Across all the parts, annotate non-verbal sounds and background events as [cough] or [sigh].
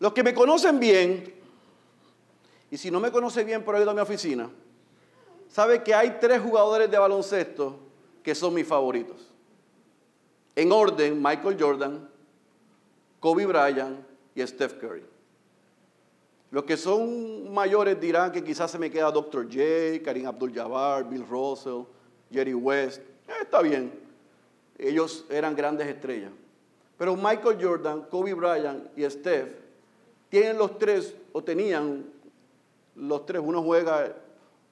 Los que me conocen bien, y si no me conoce bien por ahí a mi oficina, sabe que hay tres jugadores de baloncesto que son mis favoritos. En orden, Michael Jordan, Kobe Bryant y Steph Curry. Los que son mayores dirán que quizás se me queda Dr. J, Karim Abdul-Jabbar, Bill Russell, Jerry West. Eh, está bien. Ellos eran grandes estrellas. Pero Michael Jordan, Kobe Bryant y Steph tienen los tres, o tenían los tres. Uno juega,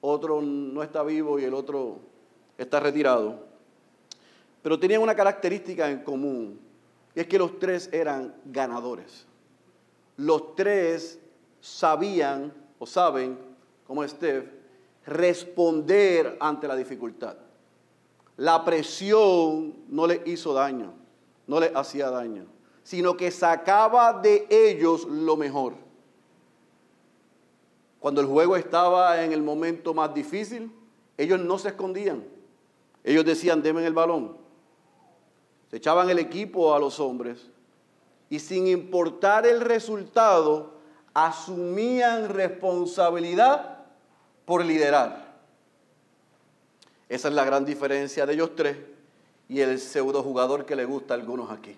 otro no está vivo y el otro está retirado. Pero tenían una característica en común. Y es que los tres eran ganadores. Los tres sabían o saben, como Steph, responder ante la dificultad. La presión no le hizo daño, no le hacía daño, sino que sacaba de ellos lo mejor. Cuando el juego estaba en el momento más difícil, ellos no se escondían. Ellos decían, denme el balón. Se echaban el equipo a los hombres y sin importar el resultado, asumían responsabilidad por liderar. Esa es la gran diferencia de ellos tres y el pseudo jugador que le gusta a algunos aquí.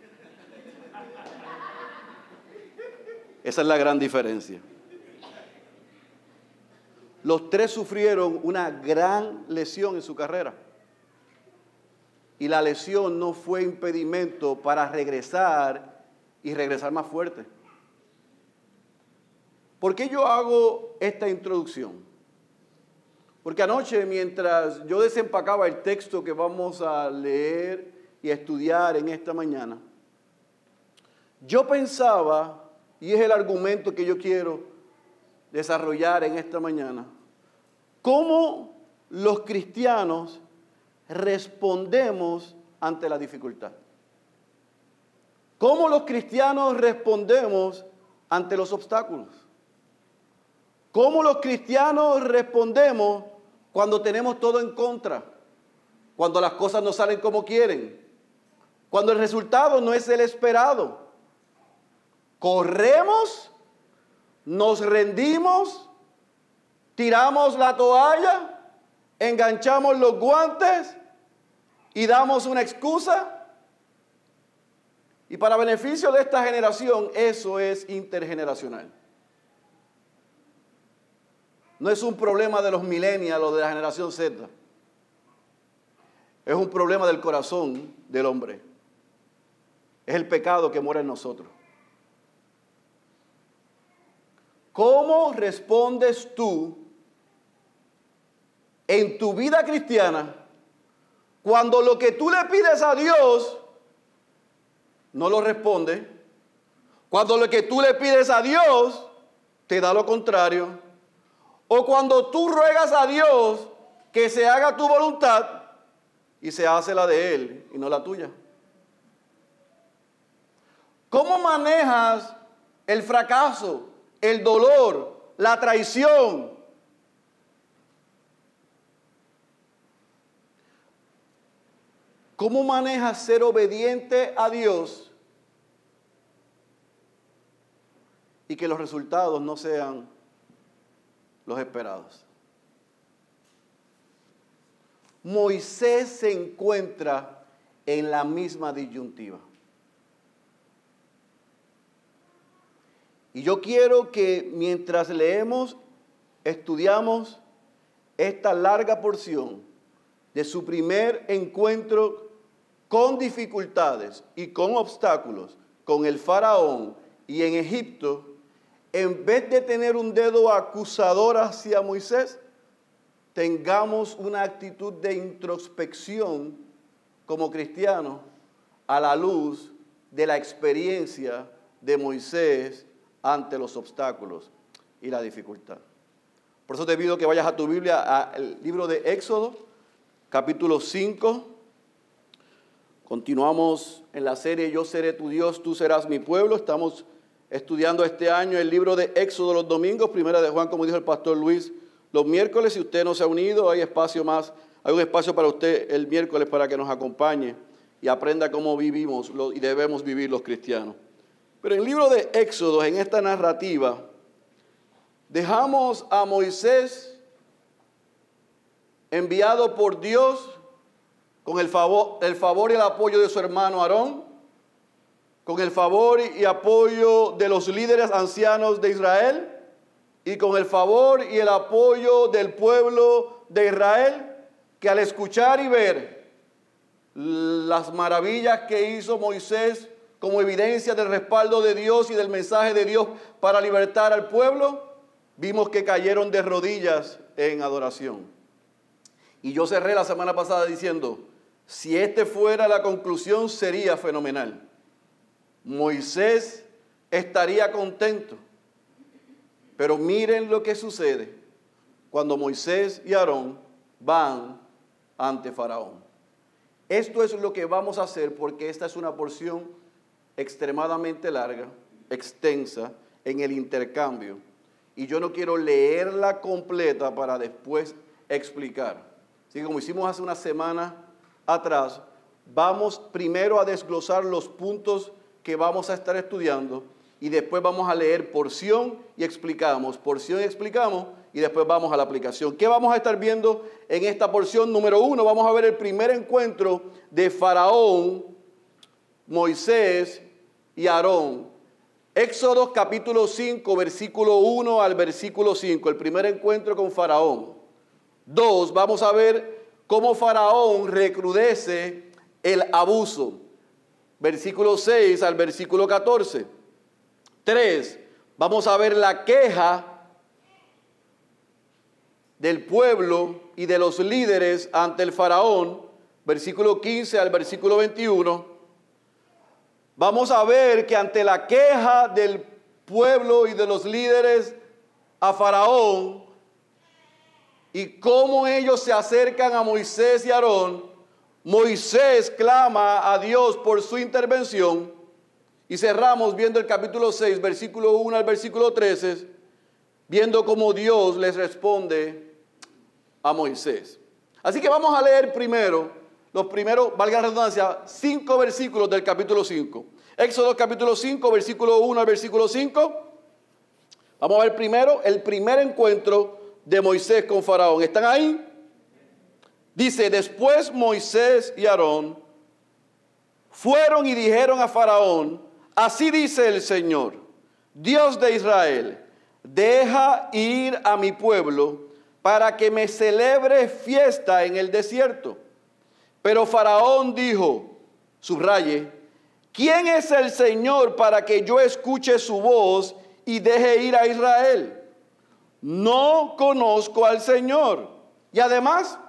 Esa es la gran diferencia. Los tres sufrieron una gran lesión en su carrera. Y la lesión no fue impedimento para regresar y regresar más fuerte. ¿Por qué yo hago esta introducción? Porque anoche mientras yo desempacaba el texto que vamos a leer y estudiar en esta mañana, yo pensaba, y es el argumento que yo quiero desarrollar en esta mañana, cómo los cristianos respondemos ante la dificultad. ¿Cómo los cristianos respondemos ante los obstáculos? ¿Cómo los cristianos respondemos cuando tenemos todo en contra? Cuando las cosas no salen como quieren. Cuando el resultado no es el esperado. Corremos, nos rendimos, tiramos la toalla, enganchamos los guantes y damos una excusa. Y para beneficio de esta generación, eso es intergeneracional. No es un problema de los millennials o de la generación Z. Es un problema del corazón del hombre. Es el pecado que mora en nosotros. ¿Cómo respondes tú en tu vida cristiana cuando lo que tú le pides a Dios no lo responde? Cuando lo que tú le pides a Dios te da lo contrario o cuando tú ruegas a Dios que se haga tu voluntad y se hace la de Él y no la tuya. ¿Cómo manejas el fracaso, el dolor, la traición? ¿Cómo manejas ser obediente a Dios y que los resultados no sean los esperados. Moisés se encuentra en la misma disyuntiva. Y yo quiero que mientras leemos, estudiamos esta larga porción de su primer encuentro con dificultades y con obstáculos con el faraón y en Egipto, en vez de tener un dedo acusador hacia Moisés, tengamos una actitud de introspección como cristianos a la luz de la experiencia de Moisés ante los obstáculos y la dificultad. Por eso te pido que vayas a tu Biblia, al libro de Éxodo, capítulo 5. Continuamos en la serie Yo seré tu Dios, tú serás mi pueblo. Estamos estudiando este año el libro de Éxodo los domingos, primera de Juan, como dijo el pastor Luis, los miércoles. Si usted no se ha unido, hay espacio más, hay un espacio para usted el miércoles para que nos acompañe y aprenda cómo vivimos y debemos vivir los cristianos. Pero en el libro de Éxodo, en esta narrativa, dejamos a Moisés enviado por Dios con el favor, el favor y el apoyo de su hermano Aarón, con el favor y apoyo de los líderes ancianos de Israel y con el favor y el apoyo del pueblo de Israel, que al escuchar y ver las maravillas que hizo Moisés como evidencia del respaldo de Dios y del mensaje de Dios para libertar al pueblo, vimos que cayeron de rodillas en adoración. Y yo cerré la semana pasada diciendo, si este fuera la conclusión sería fenomenal. Moisés estaría contento. Pero miren lo que sucede cuando Moisés y Aarón van ante Faraón. Esto es lo que vamos a hacer porque esta es una porción extremadamente larga, extensa, en el intercambio. Y yo no quiero leerla completa para después explicar. Así que como hicimos hace una semana atrás, vamos primero a desglosar los puntos que vamos a estar estudiando y después vamos a leer porción y explicamos, porción y explicamos y después vamos a la aplicación. ¿Qué vamos a estar viendo en esta porción? Número uno, vamos a ver el primer encuentro de Faraón, Moisés y Aarón. Éxodo capítulo 5, versículo 1 al versículo 5, el primer encuentro con Faraón. Dos, vamos a ver cómo Faraón recrudece el abuso. Versículo 6 al versículo 14. Tres, vamos a ver la queja del pueblo y de los líderes ante el faraón, versículo 15 al versículo 21 vamos a ver que ante la queja del pueblo y de los líderes a Faraón y cómo ellos se acercan a Moisés y Aarón, Moisés clama a Dios por su intervención y cerramos viendo el capítulo 6, versículo 1 al versículo 13, viendo cómo Dios les responde a Moisés. Así que vamos a leer primero los primeros, valga la redundancia, cinco versículos del capítulo 5. Éxodo capítulo 5, versículo 1 al versículo 5. Vamos a ver primero el primer encuentro de Moisés con Faraón. ¿Están ahí? Dice, después Moisés y Aarón fueron y dijeron a Faraón, así dice el Señor, Dios de Israel, deja ir a mi pueblo para que me celebre fiesta en el desierto. Pero Faraón dijo, subraye, ¿quién es el Señor para que yo escuche su voz y deje ir a Israel? No conozco al Señor. Y además,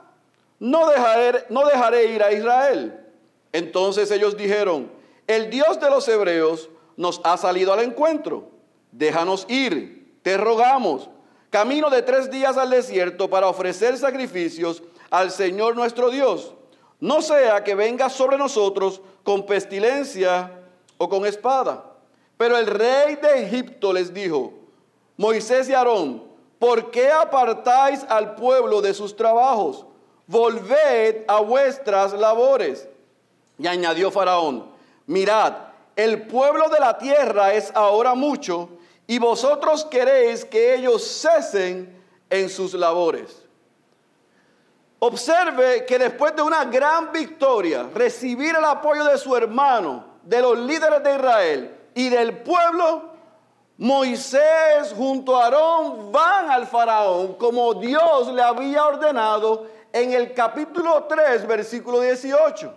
no dejaré, no dejaré ir a Israel. Entonces ellos dijeron, el Dios de los hebreos nos ha salido al encuentro. Déjanos ir, te rogamos. Camino de tres días al desierto para ofrecer sacrificios al Señor nuestro Dios no sea que venga sobre nosotros con pestilencia o con espada. Pero el rey de Egipto les dijo, Moisés y Aarón, ¿por qué apartáis al pueblo de sus trabajos? Volved a vuestras labores. Y añadió Faraón, mirad, el pueblo de la tierra es ahora mucho y vosotros queréis que ellos cesen en sus labores. Observe que después de una gran victoria, recibir el apoyo de su hermano, de los líderes de Israel y del pueblo, Moisés junto a Aarón van al faraón como Dios le había ordenado en el capítulo 3, versículo 18.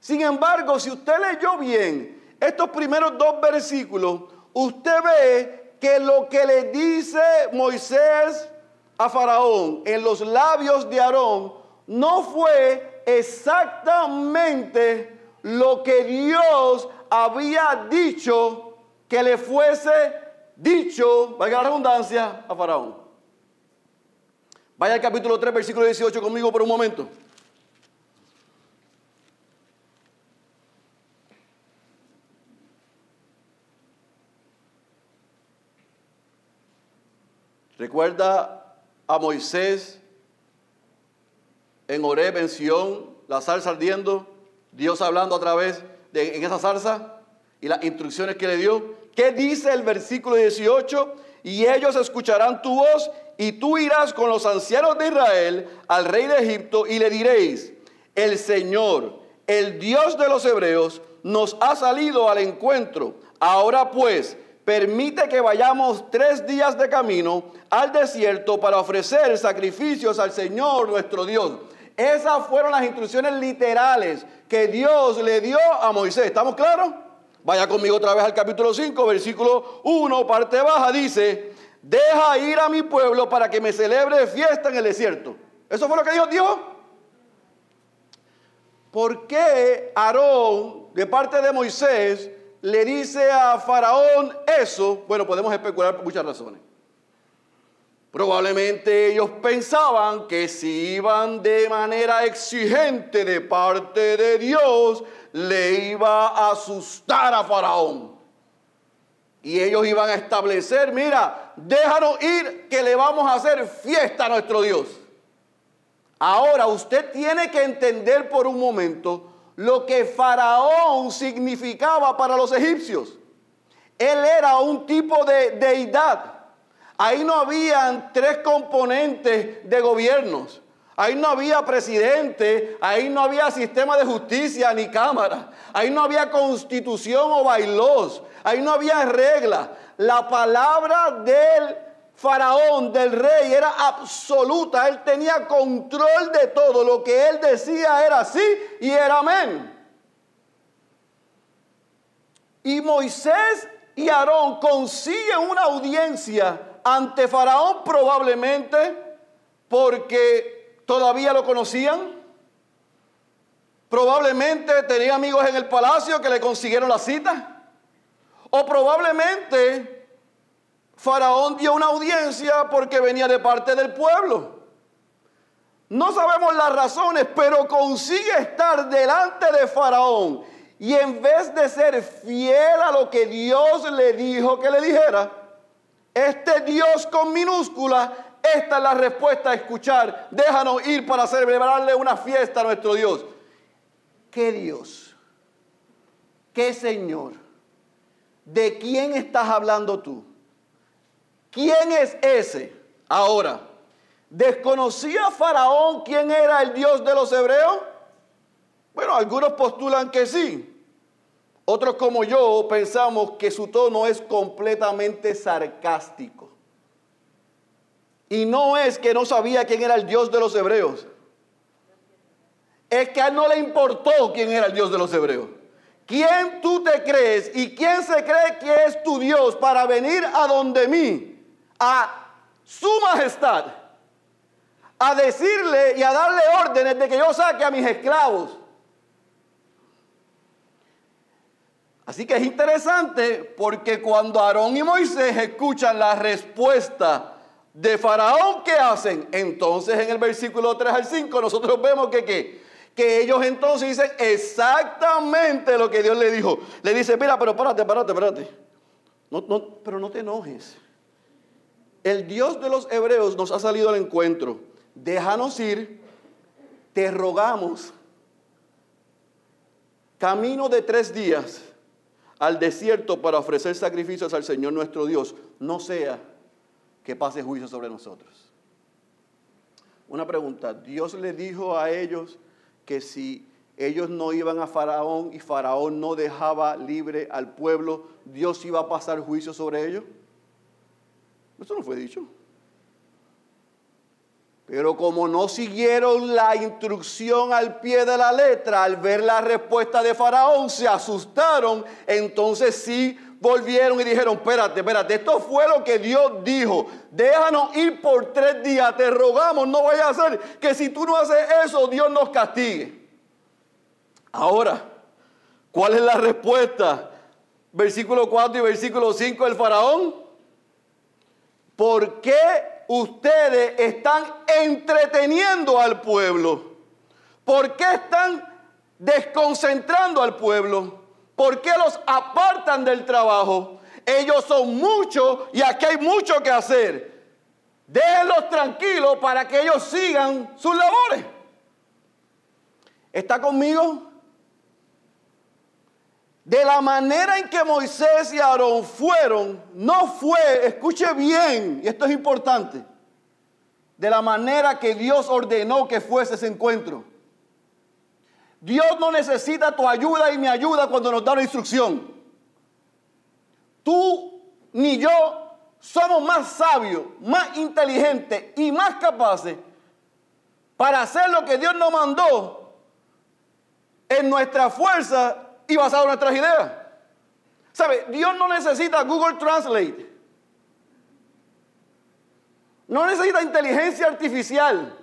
Sin embargo, si usted leyó bien estos primeros dos versículos, usted ve que lo que le dice Moisés a Faraón en los labios de Aarón no fue exactamente lo que Dios había dicho que le fuese dicho, valga la redundancia, a Faraón. Vaya al capítulo 3, versículo 18 conmigo por un momento. Recuerda a Moisés en Oreb, en Sion, la salsa ardiendo, Dios hablando a través de en esa salsa y las instrucciones que le dio. ¿Qué dice el versículo 18? Y ellos escucharán tu voz y tú irás con los ancianos de Israel al rey de Egipto y le diréis, el Señor, el Dios de los hebreos, nos ha salido al encuentro. Ahora pues, permite que vayamos tres días de camino al desierto para ofrecer sacrificios al Señor nuestro Dios. Esas fueron las instrucciones literales que Dios le dio a Moisés. ¿Estamos claros? Vaya conmigo otra vez al capítulo 5, versículo 1, parte baja, dice, deja ir a mi pueblo para que me celebre fiesta en el desierto. ¿Eso fue lo que Dios dijo? ¿Por qué Aarón, de parte de Moisés, le dice a Faraón eso? Bueno, podemos especular por muchas razones. Probablemente ellos pensaban que si iban de manera exigente de parte de Dios, le iba a asustar a Faraón. Y ellos iban a establecer, mira, déjanos ir que le vamos a hacer fiesta a nuestro Dios. Ahora usted tiene que entender por un momento lo que Faraón significaba para los egipcios. Él era un tipo de deidad. Ahí no habían tres componentes de gobiernos. Ahí no había presidente, ahí no había sistema de justicia ni cámara, ahí no había constitución o bailos, ahí no había regla. La palabra del faraón, del rey, era absoluta. Él tenía control de todo. Lo que él decía era sí y era amén. Y Moisés y Aarón consiguen una audiencia ante Faraón probablemente porque todavía lo conocían. Probablemente tenía amigos en el palacio que le consiguieron la cita. O probablemente Faraón dio una audiencia porque venía de parte del pueblo. No sabemos las razones, pero consigue estar delante de Faraón. Y en vez de ser fiel a lo que Dios le dijo que le dijera, este Dios con minúscula, esta es la respuesta a escuchar. Déjanos ir para celebrarle una fiesta a nuestro Dios. ¿Qué Dios? ¿Qué Señor? ¿De quién estás hablando tú? ¿Quién es ese? Ahora, ¿desconocía Faraón quién era el Dios de los hebreos? Bueno, algunos postulan que sí. Otros como yo pensamos que su tono es completamente sarcástico. Y no es que no sabía quién era el Dios de los hebreos. Es que a él no le importó quién era el Dios de los hebreos. ¿Quién tú te crees y quién se cree que es tu Dios para venir a donde mí, a su majestad, a decirle y a darle órdenes de que yo saque a mis esclavos? Así que es interesante porque cuando Aarón y Moisés escuchan la respuesta de Faraón, ¿qué hacen? Entonces en el versículo 3 al 5 nosotros vemos que, que ellos entonces dicen exactamente lo que Dios le dijo. Le dice, mira, pero párate, párate, párate. No, no, pero no te enojes. El Dios de los hebreos nos ha salido al encuentro. Déjanos ir, te rogamos, camino de tres días al desierto para ofrecer sacrificios al Señor nuestro Dios, no sea que pase juicio sobre nosotros. Una pregunta, Dios le dijo a ellos que si ellos no iban a Faraón y Faraón no dejaba libre al pueblo, Dios iba a pasar juicio sobre ellos. Eso no fue dicho. Pero como no siguieron la instrucción al pie de la letra, al ver la respuesta de Faraón, se asustaron, entonces sí volvieron y dijeron, espérate, espérate, esto fue lo que Dios dijo, déjanos ir por tres días, te rogamos, no vaya a ser que si tú no haces eso, Dios nos castigue. Ahora, ¿cuál es la respuesta? Versículo 4 y versículo 5 del Faraón. ¿Por qué ustedes están entreteniendo al pueblo? ¿Por qué están desconcentrando al pueblo? ¿Por qué los apartan del trabajo? Ellos son muchos y aquí hay mucho que hacer. Déjenlos tranquilos para que ellos sigan sus labores. ¿Está conmigo? De la manera en que Moisés y Aarón fueron, no fue, escuche bien, y esto es importante, de la manera que Dios ordenó que fuese ese encuentro. Dios no necesita tu ayuda y mi ayuda cuando nos da una instrucción. Tú ni yo somos más sabios, más inteligentes y más capaces para hacer lo que Dios nos mandó en nuestra fuerza y basado en nuestras ideas. ¿Sabe? Dios no necesita Google Translate. No necesita inteligencia artificial.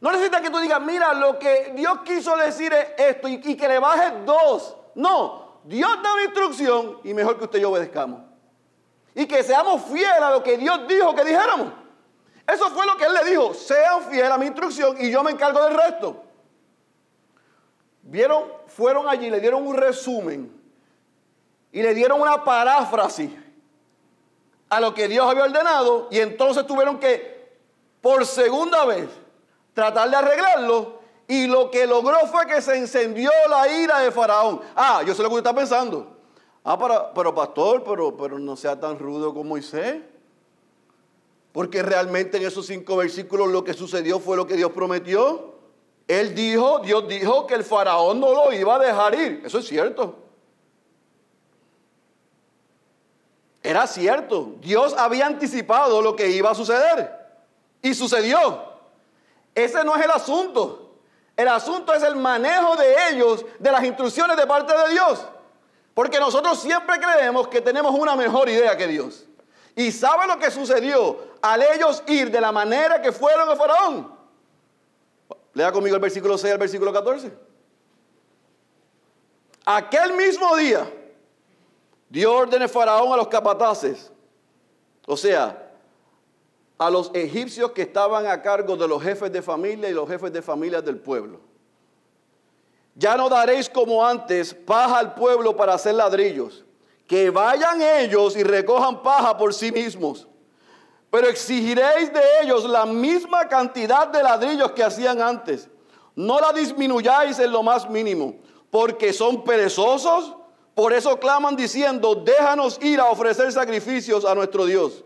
No necesita que tú digas, mira, lo que Dios quiso decir es esto y, que le bajes dos. No, Dios da una instrucción y mejor que usted y yo obedezcamos. Y que seamos fieles a lo que Dios dijo que dijéramos. Eso fue lo que Él le dijo, sean fieles a mi instrucción y yo me encargo del resto. Vieron, fueron allí, le dieron un resumen y le dieron una paráfrasis a lo que Dios había ordenado y entonces tuvieron que, por segunda vez, tratar de arreglarlo y lo que logró fue que se encendió la ira de Faraón. Ah, yo sé lo que usted está pensando. Ah, pero, pastor, pero, pero no sea tan rudo como Moisés. Porque realmente en esos cinco versículos lo que sucedió fue lo que Dios prometió. Él dijo, Dios dijo que el faraón no lo iba a dejar ir. Eso es cierto. Era cierto. Dios había anticipado lo que iba a suceder. Y sucedió. Ese no es el asunto. El asunto es el manejo de ellos, de las instrucciones de parte de Dios. Porque nosotros siempre creemos que tenemos una mejor idea que Dios. ¿Y sabe lo que sucedió al ellos ir de la manera que fueron a Faraón? Lea conmigo el versículo 6 al versículo 14. Aquel mismo día dio órdenes Faraón a los capataces, o sea, a los egipcios que estaban a cargo de los jefes de familia y los jefes de familia del pueblo. Ya no daréis como antes paja al pueblo para hacer ladrillos, que vayan ellos y recojan paja por sí mismos. Pero exigiréis de ellos la misma cantidad de ladrillos que hacían antes. No la disminuyáis en lo más mínimo, porque son perezosos. Por eso claman diciendo, déjanos ir a ofrecer sacrificios a nuestro Dios.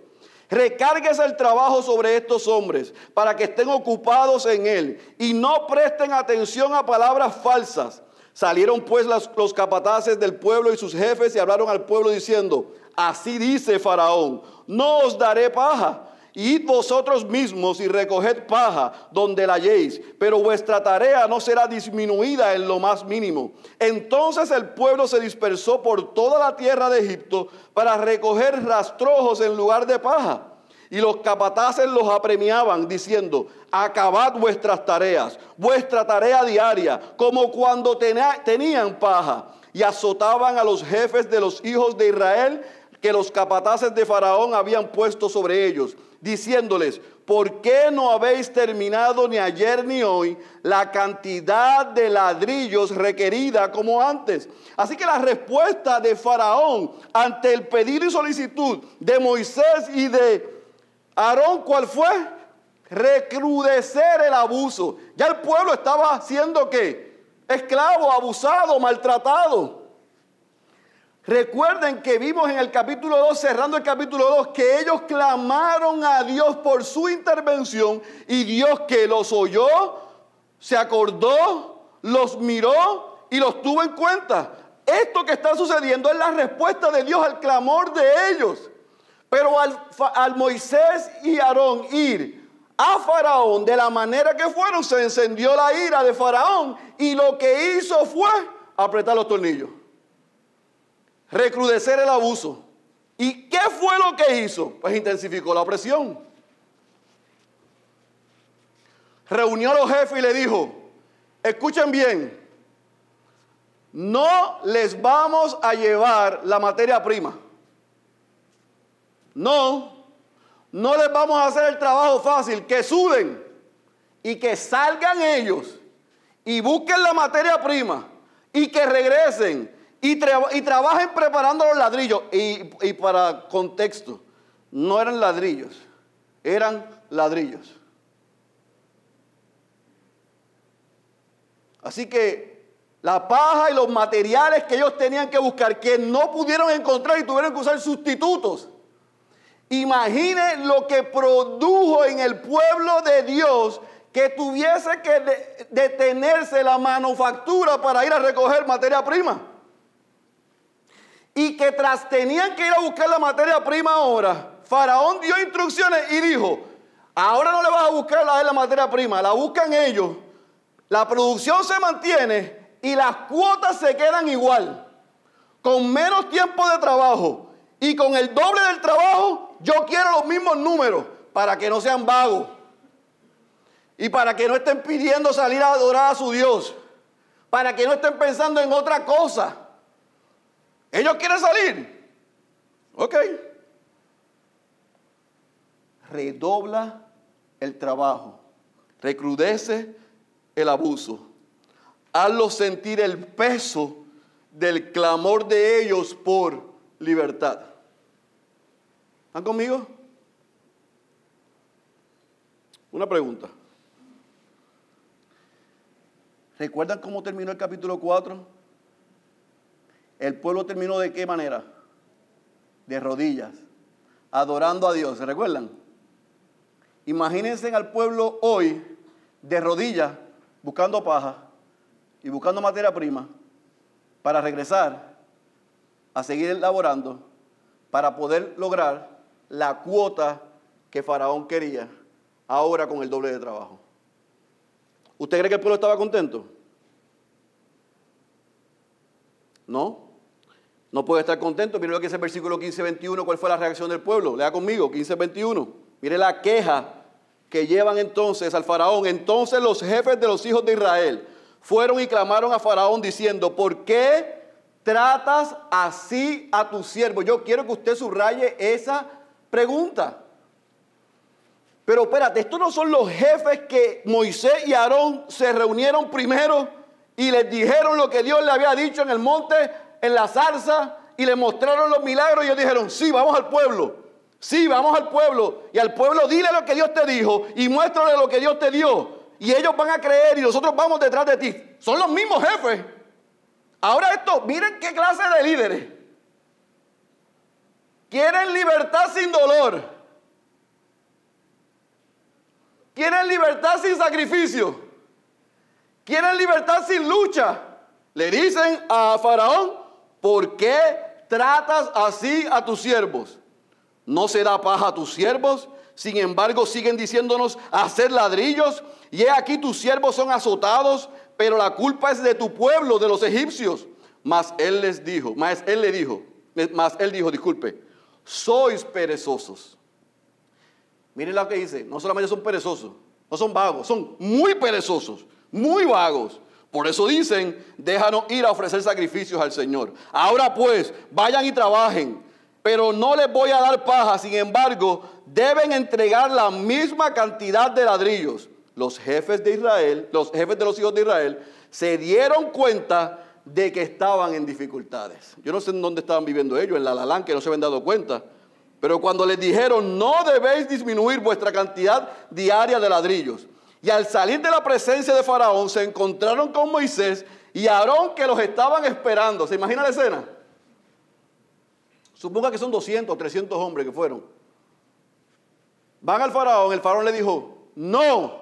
Recárguese el trabajo sobre estos hombres para que estén ocupados en él y no presten atención a palabras falsas Salieron pues los capataces del pueblo y sus jefes y hablaron al pueblo diciendo, así dice Faraón, no os daré paja. Id vosotros mismos y recoged paja donde la halléis, pero vuestra tarea no será disminuida en lo más mínimo. Entonces el pueblo se dispersó por toda la tierra de Egipto para recoger rastrojos en lugar de paja. Y los capataces los apremiaban diciendo, acabad vuestras tareas, vuestra tarea diaria, como cuando tenían paja. Y azotaban a los jefes de los hijos de Israel que los capataces de Faraón habían puesto sobre ellos, diciéndoles, ¿por qué no habéis terminado ni ayer ni hoy la cantidad de ladrillos requerida como antes? Así que la respuesta de Faraón ante el pedido y solicitud de Moisés y de Aarón, ¿cuál fue? Recrudecer el abuso. Ya el pueblo estaba siendo que esclavo, abusado, maltratado. Recuerden que vimos en el capítulo 2, cerrando el capítulo 2, que ellos clamaron a Dios por su intervención y Dios que los oyó, se acordó, los miró y los tuvo en cuenta. Esto que está sucediendo es la respuesta de Dios al clamor de ellos. Pero al, Moisés y Aarón ir a Faraón de la manera que fueron, se encendió la ira de Faraón y lo que hizo fue apretar los tornillos, recrudecer el abuso. ¿Y qué fue lo que hizo? Pues intensificó la presión. Reunió a los jefes y le dijo, escuchen bien, no les vamos a llevar la materia prima. No, no les vamos a hacer el trabajo fácil, que suben y que salgan ellos y busquen la materia prima y que regresen y, trabajen preparando los ladrillos. Y, y para contexto, no eran ladrillos, eran ladrillos. Así que la paja y los materiales que ellos tenían que buscar, que no pudieron encontrar y tuvieron que usar sustitutos. Imaginen lo que produjo en el pueblo de Dios que tuviese que detenerse la manufactura para ir a recoger materia prima. Y que tras tenían que ir a buscar la materia prima ahora, Faraón dio instrucciones y dijo, ahora no le vas a buscar la, la materia prima, la buscan ellos, la producción se mantiene y las cuotas se quedan igual, con menos tiempo de trabajo y con el doble del trabajo, yo quiero los mismos números para que no sean vagos. Y para que no estén pidiendo salir a adorar a su Dios. Para que no estén pensando en otra cosa. Ellos quieren salir. Ok. Redobla el trabajo. Recrudece el abuso. Hazlo sentir el peso del clamor de ellos por libertad. ¿Están conmigo? Una pregunta. ¿Recuerdan cómo terminó el capítulo 4? El pueblo terminó de qué manera? De rodillas, adorando a Dios. ¿Se recuerdan? Imagínense al pueblo hoy de rodillas, buscando paja y buscando materia prima para regresar a seguir elaborando para poder lograr la cuota que Faraón quería, ahora con el doble de trabajo. ¿Usted cree que el pueblo estaba contento? No. No puede estar contento. Mire lo que dice el versículo 15-21. ¿Cuál fue la reacción del pueblo? Lea conmigo, 15-21. Mire la queja que llevan entonces al faraón. Entonces los jefes de los hijos de Israel fueron y clamaron a faraón diciendo, ¿por qué tratas así a tu siervo? Yo quiero que usted subraye esa pregunta. Pero espérate, estos no son los jefes que Moisés y Aarón se reunieron primero y les dijeron lo que Dios le había dicho en el monte, en la zarza, y le mostraron los milagros y ellos dijeron, sí, vamos al pueblo, sí, vamos al pueblo, y al pueblo dile lo que Dios te dijo y muéstrale lo que Dios te dio, y ellos van a creer y nosotros vamos detrás de ti. Son los mismos jefes. Ahora esto, miren qué clase de líderes. Quieren libertad sin dolor. Quieren libertad sin sacrificio. Quieren libertad sin lucha. Le dicen a Faraón, ¿por qué tratas así a tus siervos? ¿No se da paja a tus siervos? Sin embargo, siguen diciéndonos hacer ladrillos. Y he aquí tus siervos son azotados, pero la culpa es de tu pueblo, de los egipcios. Mas él les dijo, mas él le dijo, mas él dijo, disculpe, sois perezosos Miren lo que dice, no solamente son perezosos, no son vagos, son muy perezosos, muy vagos. Por eso dicen, déjanos ir a ofrecer sacrificios al Señor. Ahora pues, vayan y trabajen, pero no les voy a dar paja, sin embargo, deben entregar la misma cantidad de ladrillos. Los jefes de Israel, los jefes de los hijos de Israel, se dieron cuenta de que estaban en dificultades. Yo no sé en dónde estaban viviendo ellos, en la Lalán, que no se habían dado cuenta. Pero cuando les dijeron, no debéis disminuir vuestra cantidad diaria de ladrillos. Y al salir de la presencia de Faraón, se encontraron con Moisés y Aarón que los estaban esperando. ¿Se imagina la escena? Suponga que son 200, 300 hombres que fueron. Van al faraón, el faraón le dijo, no,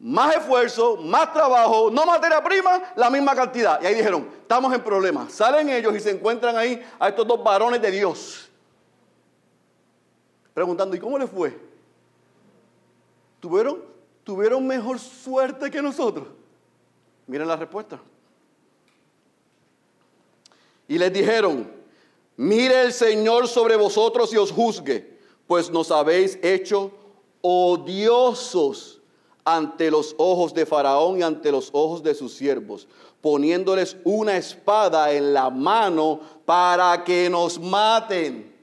más esfuerzo, más trabajo, no materia prima, la misma cantidad. Y ahí dijeron, estamos en problemas. Salen ellos y se encuentran ahí a estos dos varones de Dios preguntando, ¿y cómo le fue? ¿Tuvieron, ¿Tuvieron mejor suerte que nosotros? Miren la respuesta. Y les dijeron, mire el Señor sobre vosotros y os juzgue, pues nos habéis hecho odiosos ante los ojos de Faraón y ante los ojos de sus siervos, poniéndoles una espada en la mano para que nos maten.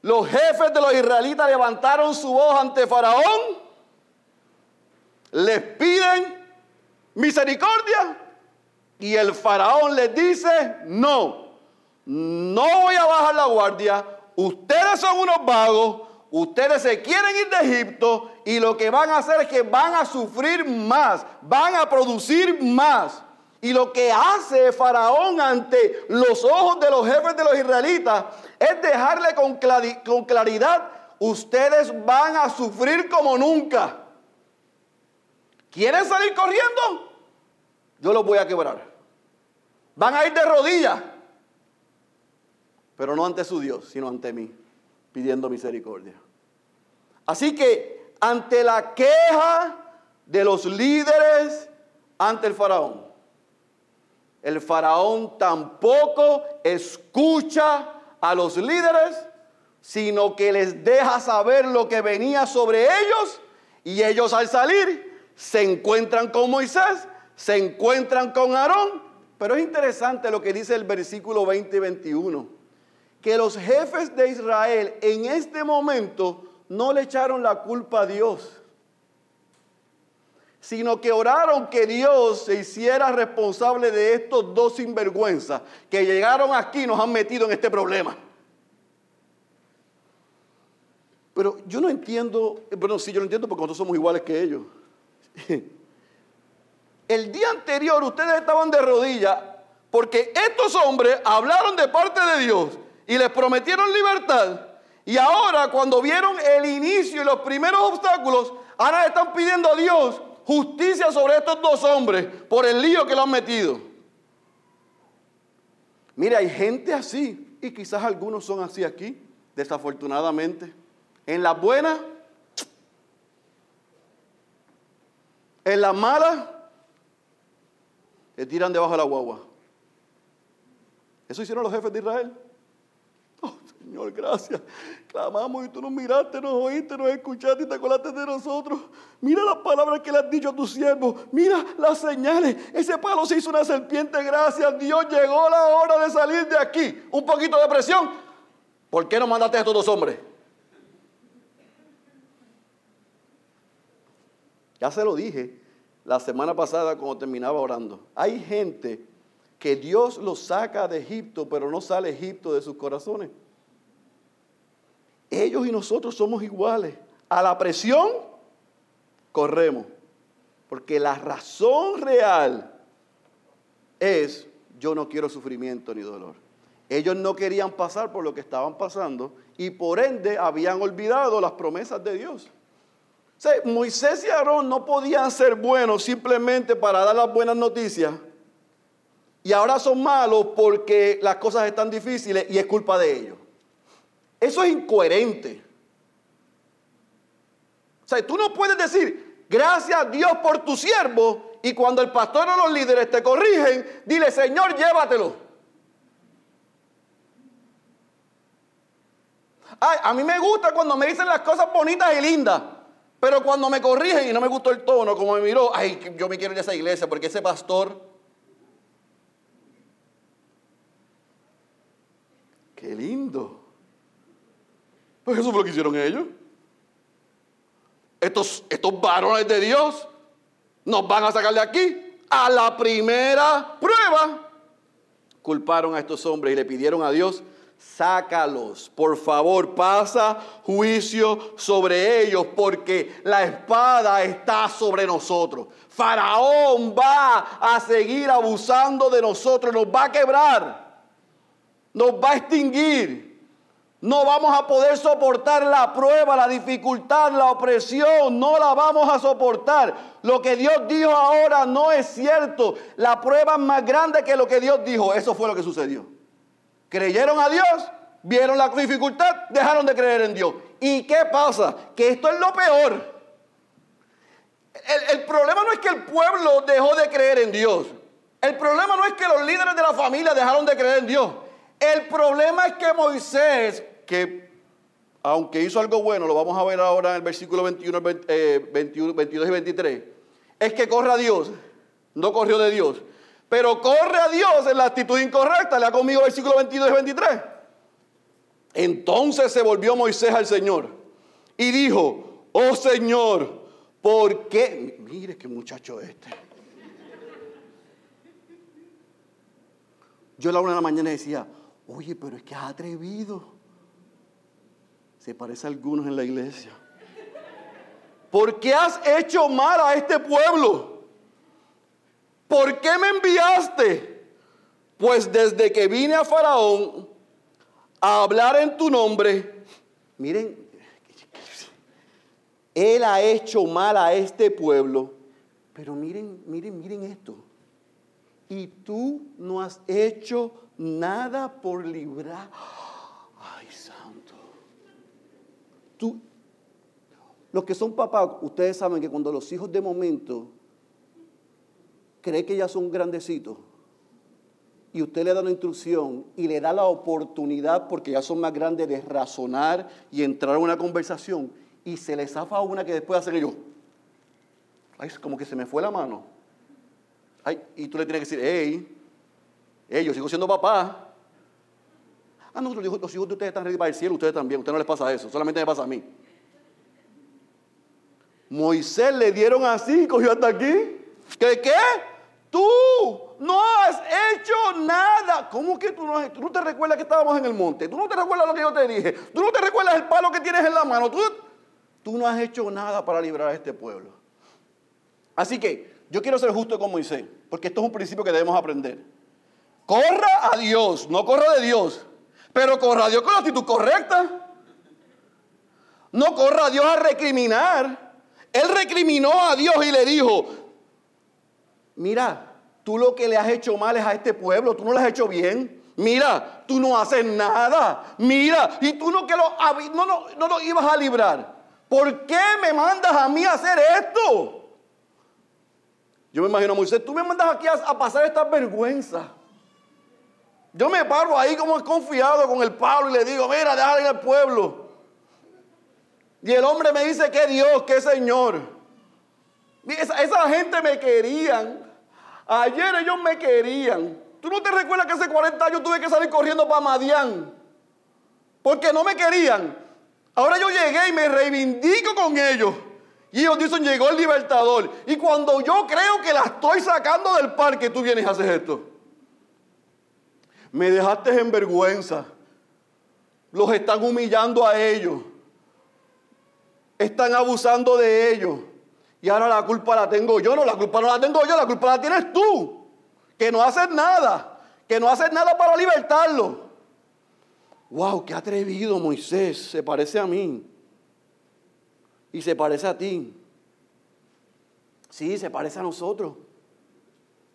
Los jefes de los israelitas levantaron su voz ante Faraón, les piden misericordia y el Faraón les dice, no, no voy a bajar la guardia, ustedes son unos vagos, ustedes se quieren ir de Egipto y lo que van a hacer es que van a sufrir más, van a producir más. Y lo que hace Faraón ante los ojos de los jefes de los israelitas es dejarle con, claridad, ustedes van a sufrir como nunca. ¿Quieren salir corriendo? Yo los voy a quebrar. Van a ir de rodillas, pero no ante su Dios, sino ante mí, pidiendo misericordia. Así que ante la queja de los líderes ante el faraón, el faraón tampoco escucha a los líderes, sino que les deja saber lo que venía sobre ellos y ellos al salir se encuentran con Moisés, se encuentran con Aarón. Pero es interesante lo que dice el versículo 20 y 21, que los jefes de Israel en este momento no le echaron la culpa a Dios sino que oraron que Dios se hiciera responsable de estos dos sinvergüenzas que llegaron aquí y nos han metido en este problema. Pero yo no entiendo, bueno, sí, yo lo entiendo porque nosotros somos iguales que ellos. [laughs] El día anterior ustedes estaban de rodillas porque estos hombres hablaron de parte de Dios y les prometieron libertad. Y ahora cuando vieron el inicio y los primeros obstáculos, ahora están pidiendo a Dios justicia sobre estos dos hombres por el lío que lo han metido. Mire, hay gente así, y quizás algunos son así aquí, desafortunadamente. En las buenas, en las malas, le tiran debajo de la guagua. Eso hicieron los jefes de Israel. [laughs] Señor, gracias. Clamamos y tú nos miraste, nos oíste, nos escuchaste y te acordaste de nosotros. Mira las palabras que le has dicho a tu siervo. Mira las señales. Ese palo se hizo una serpiente. Gracias, Dios. Llegó la hora de salir de aquí. Un poquito de presión. ¿Por qué no mandaste a estos dos hombres? Ya se lo dije la semana pasada cuando terminaba orando. Hay gente que Dios los saca de Egipto, pero no sale Egipto de sus corazones. Ellos y nosotros somos iguales. A la presión, corremos. Porque la razón real es, yo no quiero sufrimiento ni dolor. Ellos no querían pasar por lo que estaban pasando y por ende habían olvidado las promesas de Dios. Moisés y Aarón no podían ser buenos simplemente para dar las buenas noticias y ahora son malos porque las cosas están difíciles y es culpa de ellos. Eso es incoherente. O sea, tú no puedes decir, gracias a Dios por tu siervo, y cuando el pastor o los líderes te corrigen, dile, Señor, llévatelo. A mí me gusta cuando me dicen las cosas bonitas y lindas, pero cuando me corrigen y no me gustó el tono, como me miró, ay, yo me quiero ir a esa iglesia porque ese pastor... Qué lindo. Pues eso fue lo que hicieron ellos. Estos, estos varones de Dios nos van a sacar de aquí. A la primera prueba, culparon a estos hombres y le pidieron a Dios, sácalos, por favor, pasa juicio sobre ellos, porque la espada está sobre nosotros. Faraón va a seguir abusando de nosotros, nos va a quebrar, nos va a extinguir. No vamos a poder soportar la prueba, la dificultad, la opresión. No la vamos a soportar. Lo que Dios dijo ahora no es cierto. La prueba es más grande que lo que Dios dijo. Eso fue lo que sucedió. Creyeron a Dios, vieron la dificultad, dejaron de creer en Dios. ¿Y qué pasa? Que esto es lo peor. El, problema no es que el pueblo dejó de creer en Dios. El problema no es que los líderes de la familia dejaron de creer en Dios. El problema es que Moisés, que aunque hizo algo bueno, lo vamos a ver ahora en el versículo 21, 22 y 23, es que corre a Dios, no corrió de Dios, pero corre a Dios en la actitud incorrecta. Lea conmigo el versículo 22 y 23. Entonces se volvió Moisés al Señor y dijo, oh Señor, ¿por qué? Mire qué muchacho este. Yo a la una de la mañana decía, Oye, pero es que has atrevido. Se parece a algunos en la iglesia. ¿Por qué has hecho mal a este pueblo? ¿Por qué me enviaste? Pues desde que vine a Faraón a hablar en tu nombre, miren, él ha hecho mal a este pueblo, pero miren, miren, miren esto. Y tú no has hecho nada por librar. Ay, santo. Tú, los que son papás, ustedes saben que cuando los hijos de momento creen que ya son grandecitos y usted le da una instrucción y le da la oportunidad, porque ya son más grandes, de razonar y entrar en una conversación y se les zafa una que después hacen ellos. Ay, como que se me fue la mano. Ay, y tú le tienes que decir, hey, hey, yo sigo siendo papá. Ah, no, los hijos, los hijos de ustedes están ready para el cielo, ustedes también, a ustedes no les pasa eso, solamente me pasa a mí. Moisés le dieron así, cogió hasta aquí. ¿Qué qué? Tú no has hecho nada. ¿Cómo que tú no te recuerdas que estábamos en el monte. Tú no te recuerdas lo que yo te dije. Tú no te recuerdas el palo que tienes en la mano. Tú, tú no has hecho nada para librar a este pueblo. Así que yo quiero ser justo con Moisés, porque esto es un principio que debemos aprender. Corra a Dios, no corra de Dios, pero corra a Dios con la actitud correcta. No corra a Dios a recriminar. Él recriminó a Dios y le dijo, mira, tú lo que le has hecho mal es a este pueblo, tú no lo has hecho bien. Mira, tú no haces nada. Mira, y tú no que lo, no, no, no lo ibas a librar. ¿Por qué me mandas a mí a hacer esto? Yo me imagino a Moisés, tú me mandas aquí a, pasar esta vergüenza. Yo me paro ahí como confiado con el Pablo y le digo, mira, déjale al pueblo. Y el hombre me dice que Dios, que Señor. Esa, esa gente me querían. Ayer ellos me querían. ¿Tú no te recuerdas que hace 40 años tuve que salir corriendo para Madián? Porque no me querían. Ahora yo llegué y me reivindico con ellos. Y ellos dicen, llegó el libertador. Y cuando yo creo que la estoy sacando del parque, tú vienes y haces esto. Me dejaste en vergüenza. Los están humillando a ellos. Están abusando de ellos. Y ahora la culpa la tengo yo. No, la culpa no la tengo yo, la culpa la tienes tú. Que no haces nada. Que no haces nada para libertarlo. Wow, qué atrevido Moisés. Se parece a mí y se parece a ti. Sí, se parece a nosotros.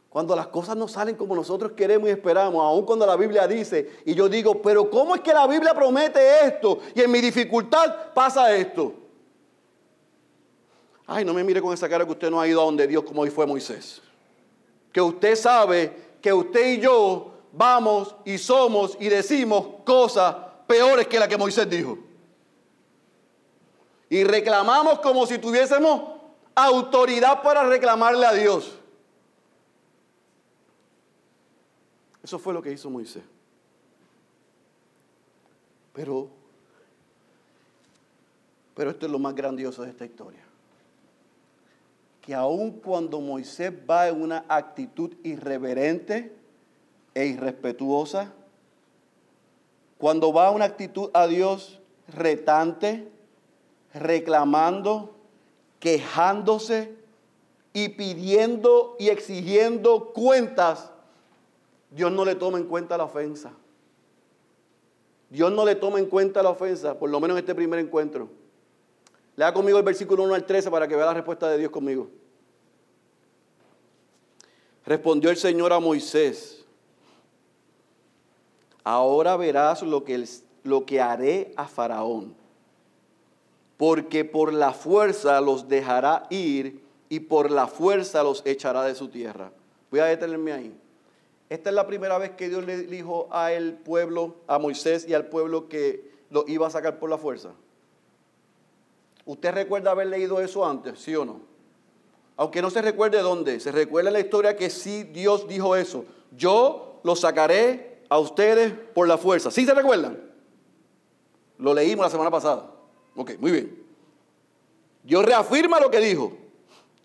Cuando las cosas no salen como nosotros queremos y esperamos, aun cuando la Biblia dice, y yo digo, pero ¿cómo es que la Biblia promete esto? Y en mi dificultad pasa esto. Ay, no me mire con esa cara que usted no ha ido a donde Dios como hoy fue Moisés. Que usted sabe que usted y yo vamos y somos y decimos cosas peores que la que Moisés dijo y reclamamos como si tuviésemos autoridad para reclamarle a Dios. Eso fue lo que hizo Moisés. Pero, pero esto es lo más grandioso de esta historia. Que aun cuando Moisés va en una actitud irreverente e irrespetuosa, cuando va una actitud a Dios retante, reclamando, quejándose y pidiendo y exigiendo cuentas, Dios no le toma en cuenta la ofensa. Dios no le toma en cuenta la ofensa, por lo menos en este primer encuentro. Lea conmigo el versículo 1 al 13 para que vea la respuesta de Dios conmigo. Respondió el Señor a Moisés, ahora verás lo que, lo que haré a Faraón porque por la fuerza los dejará ir y por la fuerza los echará de su tierra. Voy a detenerme ahí. Esta es la primera vez que Dios le dijo al pueblo, a Moisés y al pueblo que lo iba a sacar por la fuerza. ¿Usted recuerda haber leído eso antes, sí o no? Aunque no se recuerde dónde, se recuerda la historia que sí Dios dijo eso. Yo los sacaré a ustedes por la fuerza. ¿Sí se recuerdan? Lo leímos la semana pasada. Ok, muy bien. Dios reafirma lo que dijo.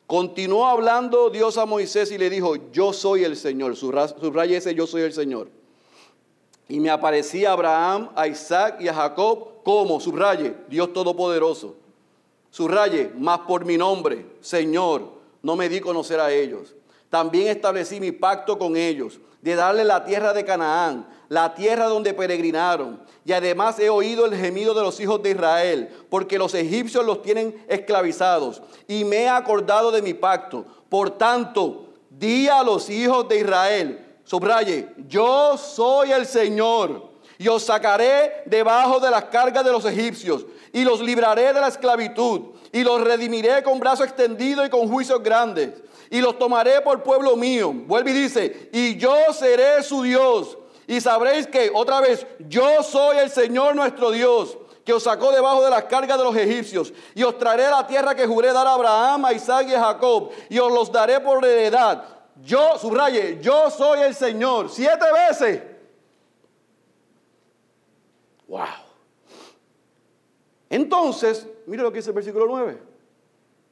Continuó hablando Dios a Moisés y le dijo, yo soy el Señor. Subraya ese, yo soy el Señor. Y me aparecía Abraham, a Isaac y a Jacob como, subraye, Dios Todopoderoso. Subraye, más por mi nombre, Señor, no me di conocer a ellos. También establecí mi pacto con ellos, de darle la tierra de Canaán, la tierra donde peregrinaron. Y además he oído el gemido de los hijos de Israel, porque los egipcios los tienen esclavizados. Y me he acordado de mi pacto. Por tanto, di a los hijos de Israel, subraye, yo soy el Señor. Y os sacaré debajo de las cargas de los egipcios, y los libraré de la esclavitud, y los redimiré con brazo extendido y con juicios grandes y los tomaré por pueblo mío. Vuelve y dice, y yo seré su Dios. Y sabréis que, otra vez, yo soy el Señor nuestro Dios, que os sacó debajo de las cargas de los egipcios, y os traeré la tierra que juré dar a Abraham, a Isaac y a Jacob, y os los daré por heredad. Yo, subraye, yo soy el Señor, siete veces. Wow. Entonces, mire lo que dice el versículo 9.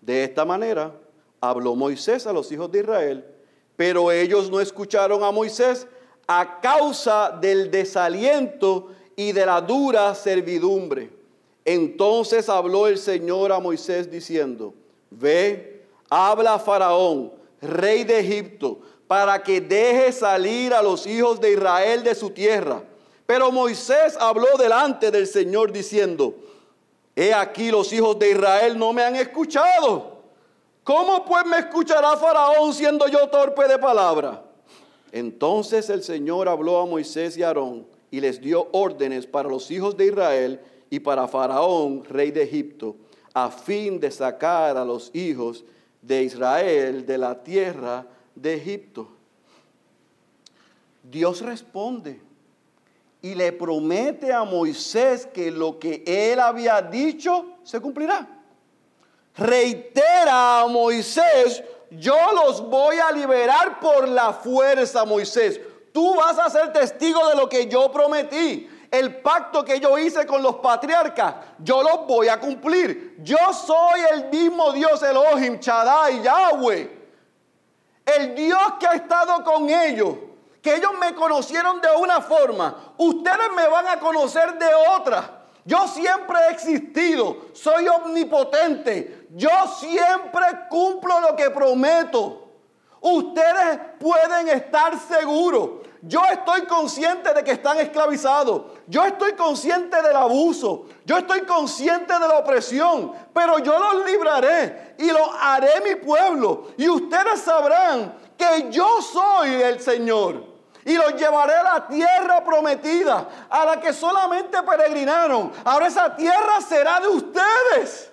De esta manera habló Moisés a los hijos de Israel, pero ellos no escucharon a Moisés a causa del desaliento y de la dura servidumbre. Entonces habló el Señor a Moisés diciendo, ve, habla a Faraón, rey de Egipto, para que deje salir a los hijos de Israel de su tierra. Pero Moisés habló delante del Señor diciendo, he aquí los hijos de Israel no me han escuchado. ¿Cómo pues me escuchará Faraón siendo yo torpe de palabra? Entonces el Señor habló a Moisés y a Aarón y les dio órdenes para los hijos de Israel y para Faraón, rey de Egipto, a fin de sacar a los hijos de Israel de la tierra de Egipto. Dios responde y le promete a Moisés que lo que él había dicho se cumplirá reitera a Moisés, yo los voy a liberar por la fuerza, Moisés. Tú vas a ser testigo de lo que yo prometí. El pacto que yo hice con los patriarcas, yo los voy a cumplir. Yo soy el mismo Dios Elohim, Shaddai, Yahweh. El Dios que ha estado con ellos, que ellos me conocieron de una forma, ustedes me van a conocer de otra. Yo siempre he existido, soy omnipotente, yo siempre cumplo lo que prometo. Ustedes pueden estar seguros. Yo estoy consciente de que están esclavizados. Yo estoy consciente del abuso. Yo estoy consciente de la opresión. Pero yo los libraré y los haré mi pueblo. Y ustedes sabrán que yo soy el Señor y los llevaré a la tierra prometida, a la que solamente peregrinaron. Ahora esa tierra será de ustedes.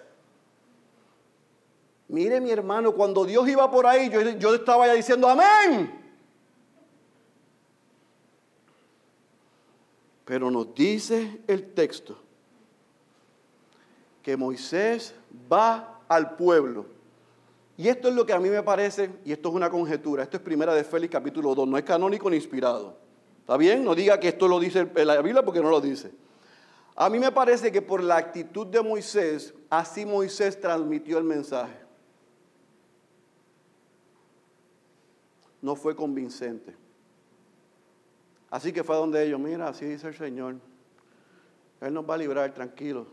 Mire mi hermano, cuando Dios iba por ahí, yo, yo estaba ya diciendo amén. Pero nos dice el texto que Moisés va al pueblo y esto es lo que a mí me parece, y esto es una conjetura, esto es primera de Félix capítulo 2, no es canónico ni inspirado. ¿Está bien? No diga que esto lo dice la Biblia porque no lo dice. A mí me parece que por la actitud de Moisés, así Moisés transmitió el mensaje. No fue convincente. Así que fue donde ellos, mira, así dice el Señor. Él nos va a librar, tranquilo.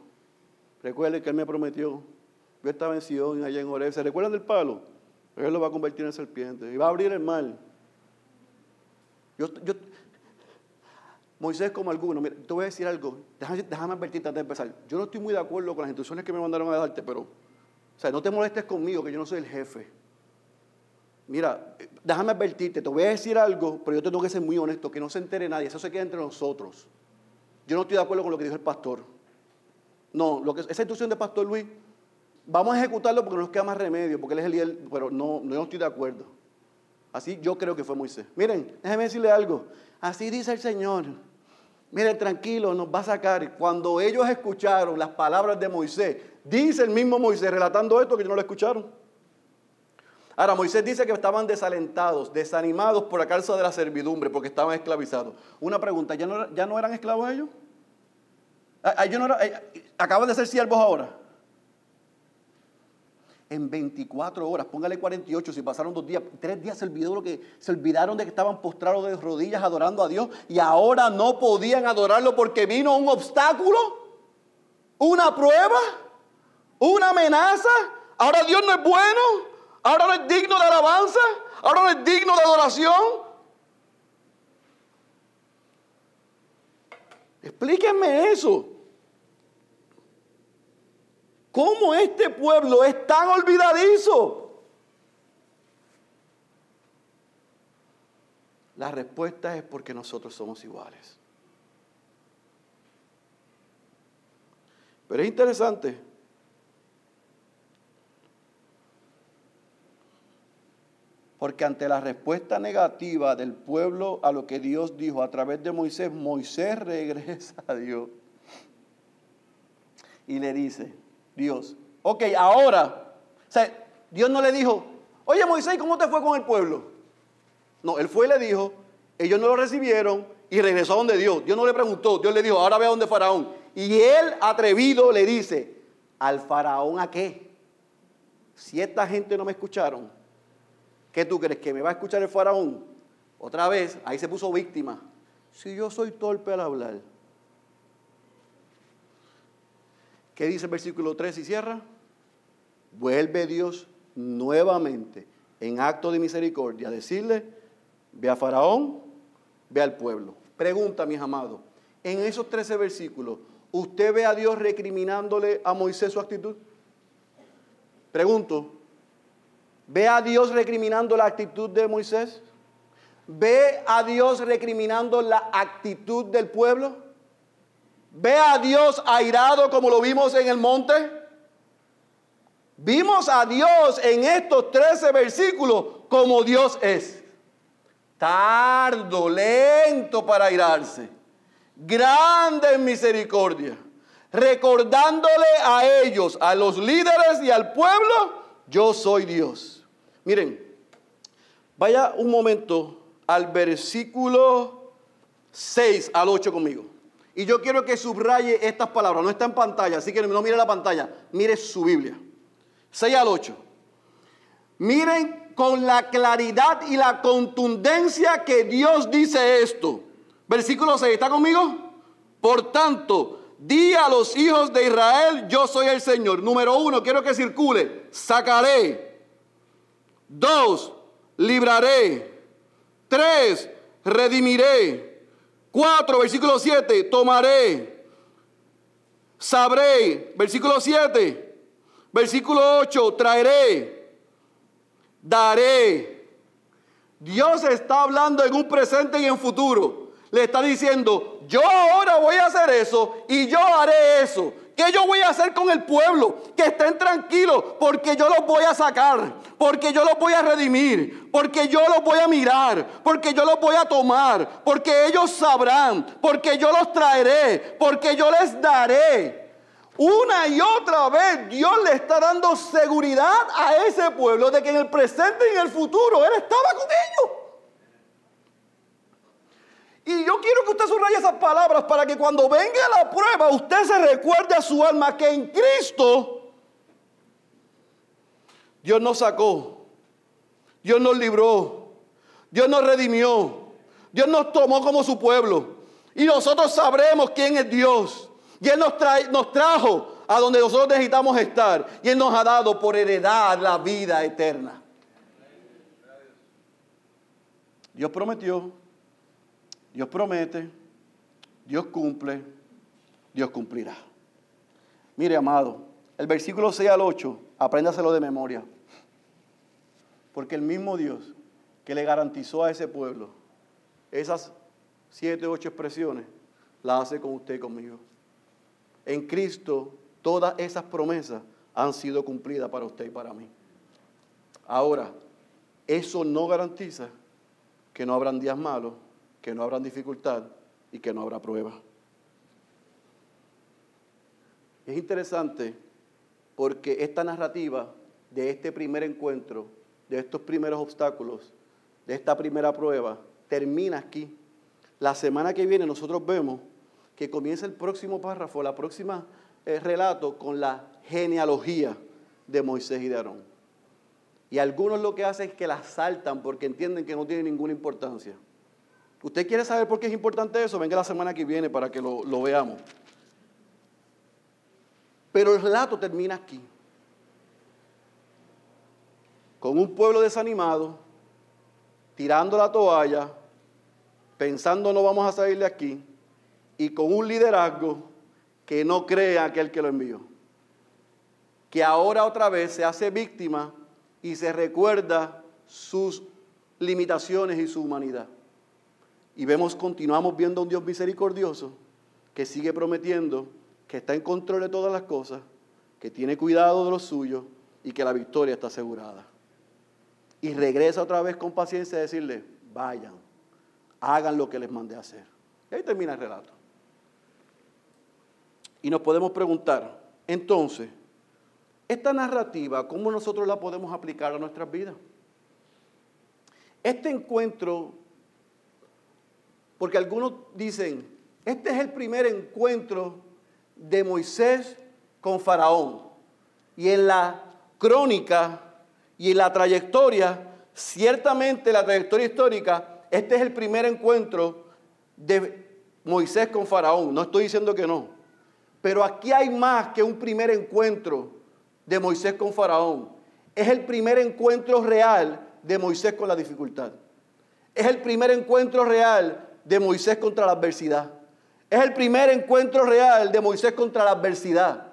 Recuerde que Él me prometió yo estaba en Sion, allá en Oreb. ¿Se recuerdan del palo? Él lo va a convertir en serpiente y va a abrir el mar. Yo, Moisés como alguno, mira, te voy a decir algo, déjame, déjame advertirte antes de empezar. Yo no estoy muy de acuerdo con las instrucciones que me mandaron a darte, pero, o sea, no te molestes conmigo, que yo no soy el jefe. Mira, déjame advertirte, te voy a decir algo, pero yo tengo que ser muy honesto, que no se entere nadie, eso se queda entre nosotros. Yo no estoy de acuerdo con lo que dijo el pastor. No, lo que, esa instrucción de Pastor Luis vamos a ejecutarlo porque nos queda más remedio, porque él es el líder, pero no, no estoy de acuerdo. Así yo creo que fue Moisés. Miren, déjenme decirle algo. Así dice el Señor. Miren, tranquilo, nos va a sacar. Cuando ellos escucharon las palabras de Moisés, dice el mismo Moisés relatando esto que no lo escucharon. Ahora, Moisés dice que estaban desalentados, desanimados por la causa de la servidumbre, porque estaban esclavizados. Una pregunta, ¿ya no, ya no eran esclavos ellos? Ah, ah, ellos no eh, acaban de ser siervos ahora en 24 horas, póngale 48 si pasaron dos días, tres días se olvidó lo que se olvidaron de que estaban postrados de rodillas adorando a Dios y ahora no podían adorarlo porque vino un obstáculo, una prueba, una amenaza. Ahora Dios no es bueno, Ahora no es digno de alabanza. Ahora no es digno de adoración. Explíquenme eso. ¿Cómo este pueblo es tan olvidadizo? La respuesta es porque nosotros somos iguales. Pero es interesante. Porque ante la respuesta negativa del pueblo a lo que Dios dijo a través de Moisés, Moisés [laughs] regresa a Dios y le dice, Dios. Ok, ahora, o sea, Dios no le dijo, oye Moisés, ¿cómo te fue con el pueblo? No, él fue y le dijo, ellos no lo recibieron y regresó a donde Dios. Dios no le preguntó, Dios le dijo, ahora ve a donde Faraón. Y él atrevido le dice, ¿al Faraón a qué? Si esta gente no me escucharon, ¿qué tú crees? ¿Que me va a escuchar el Faraón? Otra vez, ahí se puso víctima. Si yo soy torpe al hablar, ¿Qué dice el versículo 3 y cierra? Vuelve Dios nuevamente en acto de misericordia a decirle, ve a Faraón, ve al pueblo. Pregunta, mis amados, en esos 13 versículos, ¿usted ve a Dios recriminándole a Moisés su actitud? Pregunto, ¿ve a Dios recriminando la actitud de Moisés? ¿Ve a Dios recriminando la actitud del pueblo? ¿Ve a Dios airado como lo vimos en el monte? Vimos a Dios en estos 13 versículos como Dios es. Tardo, lento para airarse. Grande en misericordia. Recordándole a ellos, a los líderes y al pueblo, yo soy Dios. Miren, vaya un momento al versículo 6 al 8 conmigo. Y yo quiero que subraye estas palabras. No está en pantalla, así que no mire la pantalla. Mire su Biblia. 6 al 8. Miren con la claridad y la contundencia que Dios dice esto. Versículo 6. ¿Está conmigo? Por tanto, di a los hijos de Israel, yo soy el Señor. Número uno, quiero que circule. Sacaré. Dos, libraré. Tres, redimiré. 4, versículo 7, tomaré, sabré, versículo 7, versículo 8, traeré, daré. Dios está hablando en un presente y en futuro. Le está diciendo, yo ahora voy a hacer eso y yo haré eso. ¿Qué yo voy a hacer con el pueblo? Que estén tranquilos porque yo los voy a sacar, porque yo los voy a redimir, porque yo los voy a mirar, porque yo los voy a tomar, porque ellos sabrán, porque yo los traeré, porque yo les daré. Una y otra vez Dios le está dando seguridad a ese pueblo de que en el presente y en el futuro Él estaba con ellos. Y yo quiero que usted subraye esas palabras para que cuando venga la prueba usted se recuerde a su alma que en Cristo Dios nos sacó, Dios nos libró, Dios nos redimió, Dios nos tomó como su pueblo. Y nosotros sabremos quién es Dios. Y Él nos, nos trajo a donde nosotros necesitamos estar. Y Él nos ha dado por heredad la vida eterna. Dios prometió Dios promete, Dios cumple, Dios cumplirá. Mire, amado, el versículo 6 al 8, apréndaselo de memoria. Porque el mismo Dios que le garantizó a ese pueblo esas siete, ocho expresiones, las hace con usted y conmigo. En Cristo, todas esas promesas han sido cumplidas para usted y para mí. Ahora, eso no garantiza que no habrán días malos que no habrá dificultad y que no habrá prueba. Es interesante porque esta narrativa de este primer encuentro, de estos primeros obstáculos, de esta primera prueba, termina aquí. La semana que viene nosotros vemos que comienza el próximo párrafo, la próxima eh, relato con la genealogía de Moisés y de Aarón. Y algunos lo que hacen es que la saltan porque entienden que no tiene ninguna importancia. ¿Usted quiere saber por qué es importante eso? Venga la semana que viene para que lo, veamos. Pero el relato termina aquí. con un pueblo desanimado, tirando la toalla, pensando no vamos a salir de aquí, y con un liderazgo que no cree a aquel que lo envió. Que ahora otra vez se hace víctima y se recuerda sus limitaciones y su humanidad. Y vemos, continuamos viendo a un Dios misericordioso que sigue prometiendo que está en control de todas las cosas, que tiene cuidado de los suyos y que la victoria está asegurada. Y regresa otra vez con paciencia a decirle, vayan, hagan lo que les mandé a hacer. Y ahí termina el relato. Y nos podemos preguntar, entonces, esta narrativa, ¿cómo nosotros la podemos aplicar a nuestras vidas? Este encuentro, porque algunos dicen, este es el primer encuentro de Moisés con Faraón. Y en la crónica y en la trayectoria, ciertamente la trayectoria histórica, este es el primer encuentro de Moisés con Faraón. No estoy diciendo que no. Pero aquí hay más que un primer encuentro de Moisés con Faraón. Es el primer encuentro real de Moisés con la dificultad. Es el primer encuentro real de Moisés contra la adversidad. Es el primer encuentro real de Moisés contra la adversidad.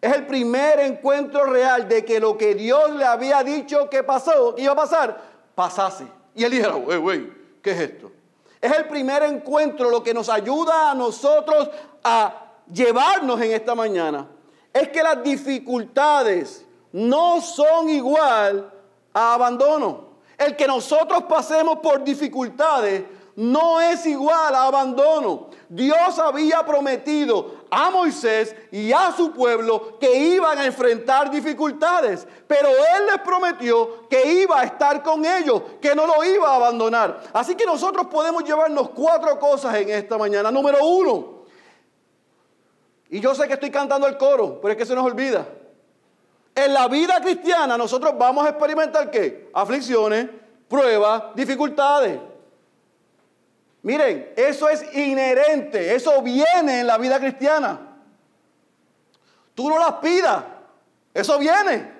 Es el primer encuentro real de que lo que Dios le había dicho que pasó, que iba a pasar, pasase. Y él dijera, güey, güey, ¿qué es esto? Es el primer encuentro lo que nos ayuda a nosotros a llevarnos en esta mañana. Es que las dificultades no son igual a abandono. El que nosotros pasemos por dificultades no es igual a abandono. Dios había prometido a Moisés y a su pueblo que iban a enfrentar dificultades, pero Él les prometió que iba a estar con ellos, que no lo iba a abandonar. Así que nosotros podemos llevarnos cuatro cosas en esta mañana. Número uno, y yo sé que estoy cantando el coro, pero es que se nos olvida. En la vida cristiana nosotros vamos a experimentar qué? Aflicciones, pruebas, dificultades. Miren, eso es inherente, eso viene en la vida cristiana. Tú no las pidas, eso viene.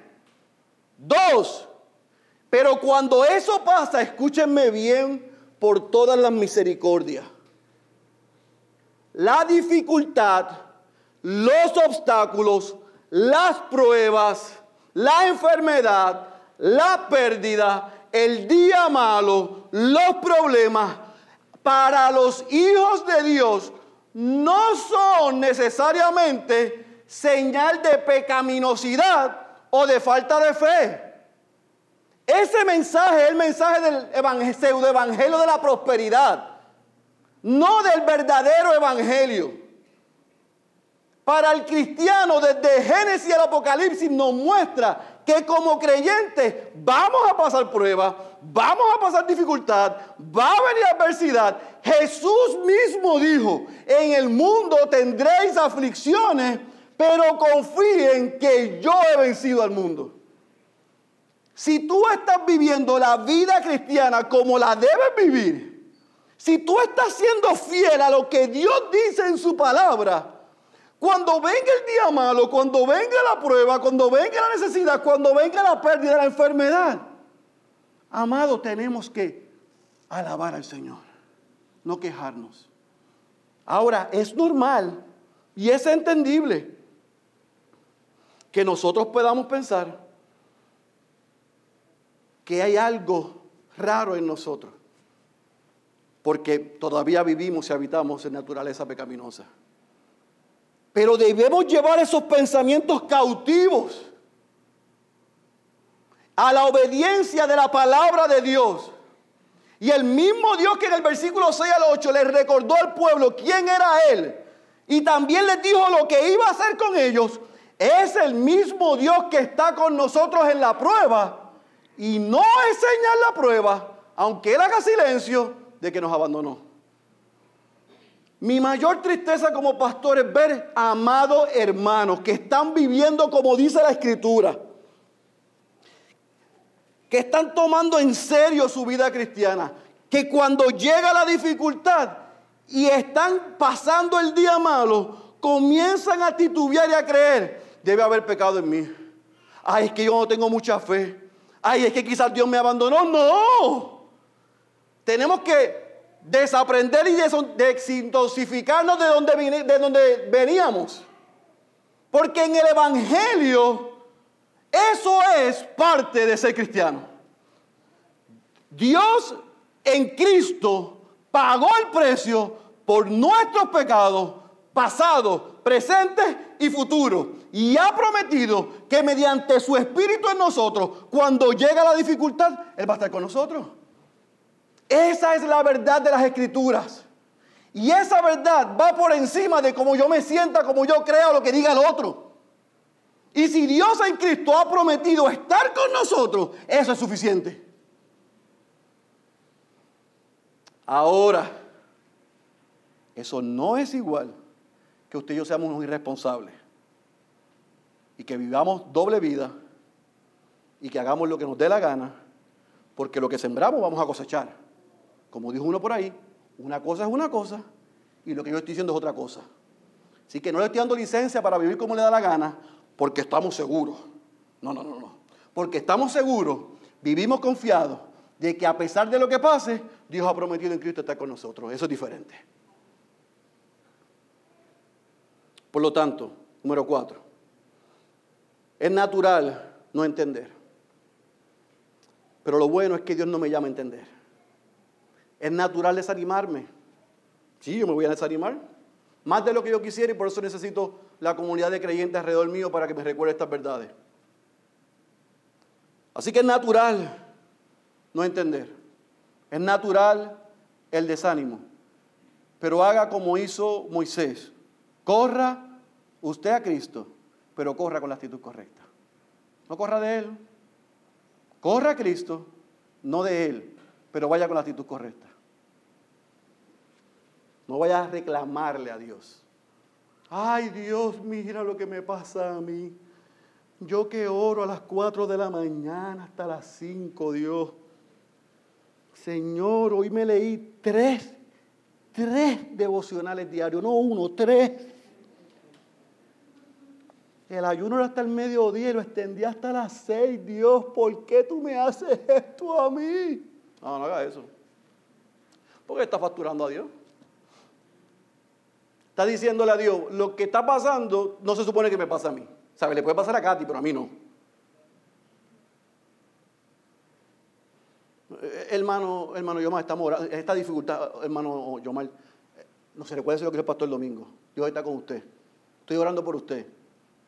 Dos, pero cuando eso pasa, escúchenme bien por todas las misericordias. La dificultad, los obstáculos, las pruebas, la enfermedad, la pérdida, el día malo, los problemas, para los hijos de Dios no son necesariamente señal de pecaminosidad o de falta de fe. Ese mensaje es el mensaje del pseudo evangelio de la prosperidad, no del verdadero evangelio. Para el cristiano, desde Génesis al Apocalipsis, nos muestra que como creyentes vamos a pasar pruebas, vamos a pasar dificultad, va a venir adversidad. Jesús mismo dijo, en el mundo tendréis aflicciones, pero confíen que yo he vencido al mundo. Si tú estás viviendo la vida cristiana como la debes vivir, si tú estás siendo fiel a lo que Dios dice en su palabra, cuando venga el día malo, cuando venga la prueba, cuando venga la necesidad, cuando venga la pérdida, la enfermedad, amado, tenemos que alabar al Señor, no quejarnos. Ahora, es normal y es entendible que nosotros podamos pensar que hay algo raro en nosotros, porque todavía vivimos y habitamos en naturaleza pecaminosa. Pero debemos llevar esos pensamientos cautivos a la obediencia de la palabra de Dios. Y el mismo Dios que en el versículo 6 al 8 le recordó al pueblo quién era Él y también les dijo lo que iba a hacer con ellos, es el mismo Dios que está con nosotros en la prueba y no es señal la prueba, aunque Él haga silencio, de que nos abandonó. Mi mayor tristeza como pastor es ver amados hermanos que están viviendo como dice la escritura, que están tomando en serio su vida cristiana, que cuando llega la dificultad y están pasando el día malo, comienzan a titubear y a creer, debe haber pecado en mí. Ay, es que yo no tengo mucha fe. ay, es que quizás Dios me abandonó. No. Tenemos que desaprender y desintoxicarnos de donde, de donde veníamos. Porque en el Evangelio eso es parte de ser cristiano. Dios en Cristo pagó el precio por nuestros pecados pasados, presentes y futuros. Y ha prometido que mediante su Espíritu en nosotros, cuando llega la dificultad, Él va a estar con nosotros. Esa es la verdad de las escrituras. Y esa verdad va por encima de cómo yo me sienta, como yo crea lo que diga el otro. Y si Dios en Cristo ha prometido estar con nosotros, eso es suficiente. Ahora, eso no es igual que usted y yo seamos unos irresponsables y que vivamos doble vida y que hagamos lo que nos dé la gana, porque lo que sembramos vamos a cosechar. Como dijo uno por ahí, una cosa es una cosa y lo que yo estoy diciendo es otra cosa. Así que no le estoy dando licencia para vivir como le da la gana porque estamos seguros. No, no, no, no. Porque estamos seguros, vivimos confiados de que a pesar de lo que pase, Dios ha prometido en Cristo estar con nosotros. Eso es diferente. Por lo tanto, número cuatro, es natural no entender. Pero lo bueno es que Dios no me llama a entender. Es natural desanimarme. Sí, yo me voy a desanimar. Más de lo que yo quisiera y por eso necesito la comunidad de creyentes alrededor mío para que me recuerde estas verdades. Así que es natural no entender. Es natural el desánimo. Pero haga como hizo Moisés. Corra usted a Cristo, pero corra con la actitud correcta. No corra de Él. Corra a Cristo, no de Él, pero vaya con la actitud correcta. No vaya a reclamarle a Dios. Ay Dios, mira lo que me pasa a mí. Yo que oro a las 4 de la mañana hasta las 5, Dios. Señor, hoy me leí tres, tres devocionales diarios, no uno, tres. El ayuno era hasta el mediodía y lo extendí hasta las seis. Dios, ¿por qué tú me haces esto a mí? No, no haga eso. ¿Por qué está facturando a Dios? Está diciéndole a Dios, lo que está pasando no se supone que me pasa a mí. ¿Sabe? Le puede pasar a Katy, pero a mí no. Eh, hermano, hermano Yomar, estamos orando. Esta dificultad, hermano Yomar, no se decir lo que el pastor el domingo. Dios está con usted. Estoy orando por usted.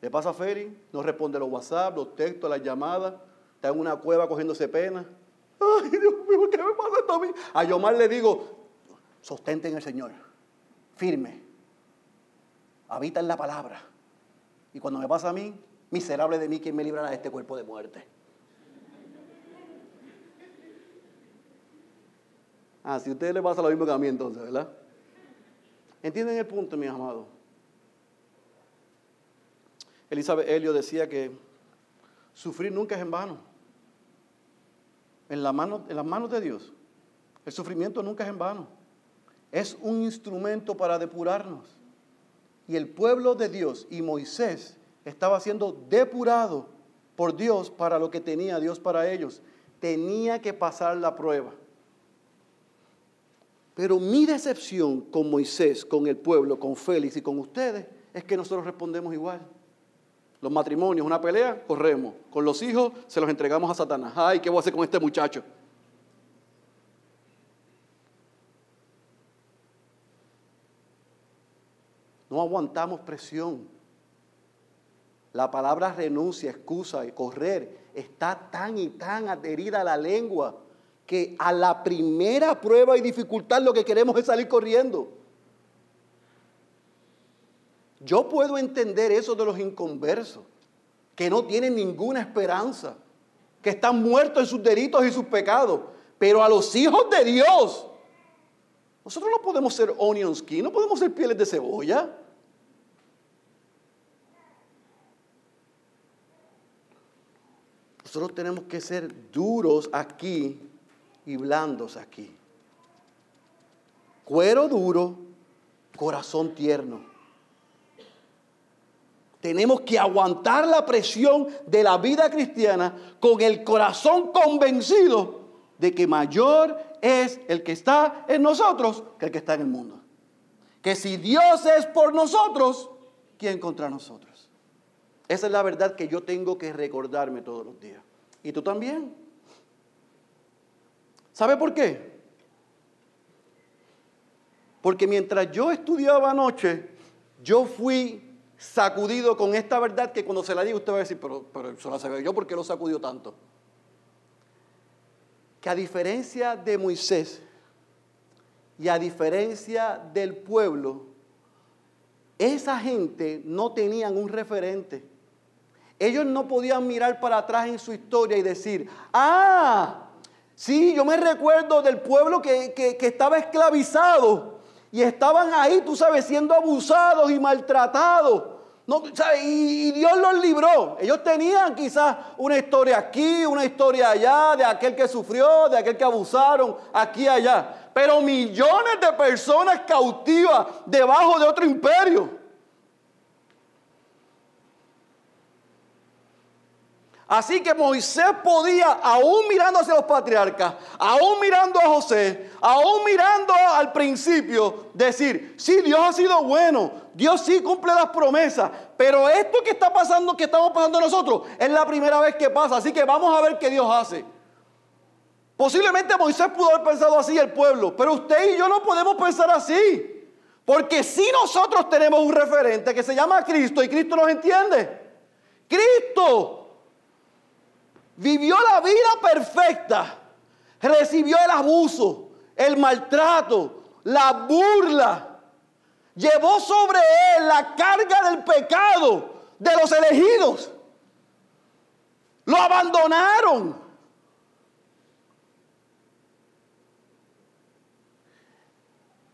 Le pasa a Feri, no responde los WhatsApp, los textos, las llamadas. Está en una cueva cogiéndose pena. Ay, Dios mío, ¿qué me pasa esto a mí? A Yomar le digo, sostente en el Señor. Firme habita en la palabra. Y cuando me pasa a mí, miserable de mí, ¿quién me librará de este cuerpo de muerte? Ah, si a ustedes les pasa lo mismo que a mí entonces, ¿verdad? ¿Entienden el punto, mis amados? Elizabeth Helio decía que sufrir nunca es en vano. En, la mano, en las manos de Dios, el sufrimiento nunca es en vano. Es un instrumento para depurarnos. Y el pueblo de Dios y Moisés estaba siendo depurado por Dios para lo que tenía Dios para ellos. Tenía que pasar la prueba. Pero mi decepción con Moisés, con el pueblo, con Félix y con ustedes es que nosotros respondemos igual. Los matrimonios, una pelea, corremos. Con los hijos se los entregamos a Satanás. Ay, ¿qué voy a hacer con este muchacho? No aguantamos presión. La palabra renuncia, excusa y correr está tan y tan adherida a la lengua que a la primera prueba y dificultad lo que queremos es salir corriendo. Yo puedo entender eso de los inconversos, que no tienen ninguna esperanza, que están muertos en sus delitos y sus pecados, pero a los hijos de Dios, nosotros no podemos ser onion skin, no podemos ser pieles de cebolla. Nosotros tenemos que ser duros aquí y blandos aquí. Cuero duro, corazón tierno. tenemos que aguantar la presión de la vida cristiana con el corazón convencido de que mayor es el que está en nosotros que el que está en el mundo. Que si Dios es por nosotros, ¿quién contra nosotros? Esa es la verdad que yo tengo que recordarme todos los días. ¿Y tú también? ¿Sabe por qué? Porque mientras yo estudiaba anoche, yo fui sacudido con esta verdad que cuando se la diga usted va a decir, pero, pero eso la sabía yo, ¿por qué lo sacudió tanto? Que a diferencia de Moisés y a diferencia del pueblo, esa gente no tenían un referente. Ellos no podían mirar para atrás en su historia y decir, ah, sí, yo me recuerdo del pueblo que, que estaba esclavizado y estaban ahí, tú sabes, siendo abusados y maltratados. No, Y, Dios los libró. Ellos tenían quizás una historia aquí, una historia allá, de aquel que sufrió, de aquel que abusaron, aquí y allá. Pero millones de personas cautivas debajo de otro imperio. Así que Moisés podía, aún mirando hacia los patriarcas, aún mirando a José, aún mirando al principio, decir, sí, Dios ha sido bueno, Dios sí cumple las promesas, pero esto que está pasando, que estamos pasando nosotros, es la primera vez que pasa, así que vamos a ver qué Dios hace. Posiblemente Moisés pudo haber pensado así el pueblo, pero usted y yo no podemos pensar así. Porque si nosotros tenemos un referente que se llama Cristo y Cristo nos entiende, Cristo vivió la vida perfecta, recibió el abuso, el maltrato, la burla, llevó sobre él la carga del pecado de los elegidos. Lo abandonaron.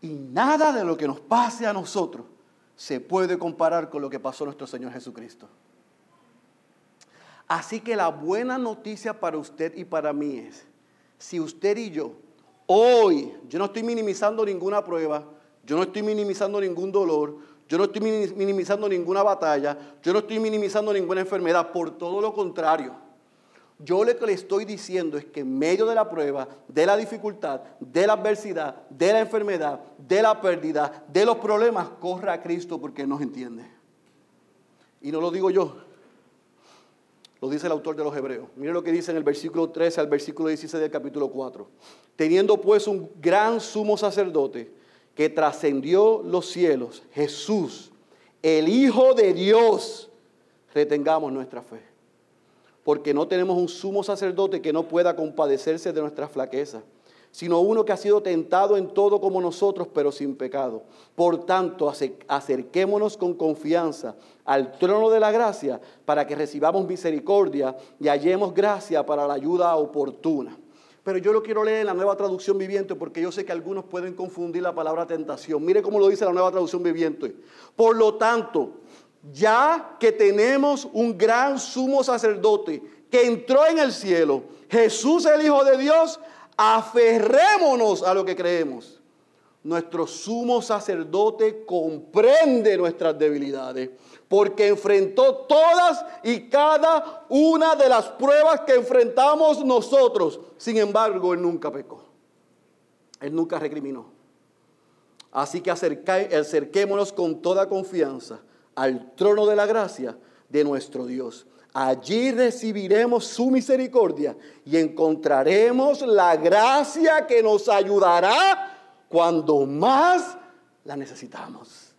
Y nada de lo que nos pase a nosotros se puede comparar con lo que pasó nuestro Señor Jesucristo. Así que la buena noticia para usted y para mí es, si usted y yo, hoy, yo no estoy minimizando ninguna prueba, yo no estoy minimizando ningún dolor, yo no estoy minimizando ninguna batalla, yo no estoy minimizando ninguna enfermedad, por todo lo contrario. Yo lo que le estoy diciendo es que en medio de la prueba, de la dificultad, de la adversidad, de la enfermedad, de la pérdida, de los problemas, corra a Cristo porque nos entiende. Y no lo digo yo, lo dice el autor de los Hebreos. Mire lo que dice en el versículo 13 al versículo 16 del capítulo 4. Teniendo pues un gran sumo sacerdote que trascendió los cielos, Jesús, el Hijo de Dios, retengamos nuestra fe. Porque no tenemos un sumo sacerdote que no pueda compadecerse de nuestra flaqueza sino uno que ha sido tentado en todo como nosotros, pero sin pecado. Por tanto, acerquémonos con confianza al trono de la gracia para que recibamos misericordia y hallemos gracia para la ayuda oportuna. Pero yo lo quiero leer en la nueva traducción viviente porque yo sé que algunos pueden confundir la palabra tentación. Mire cómo lo dice la nueva traducción viviente. Por lo tanto, ya que tenemos un gran sumo sacerdote que entró en el cielo, Jesús el Hijo de Dios, aferrémonos a lo que creemos. Nuestro sumo sacerdote comprende nuestras debilidades porque enfrentó todas y cada una de las pruebas que enfrentamos nosotros. Sin embargo, Él nunca pecó. Él nunca recriminó. Así que acerquémonos con toda confianza al trono de la gracia de nuestro Dios Allí recibiremos su misericordia y encontraremos la gracia que nos ayudará cuando más la necesitamos.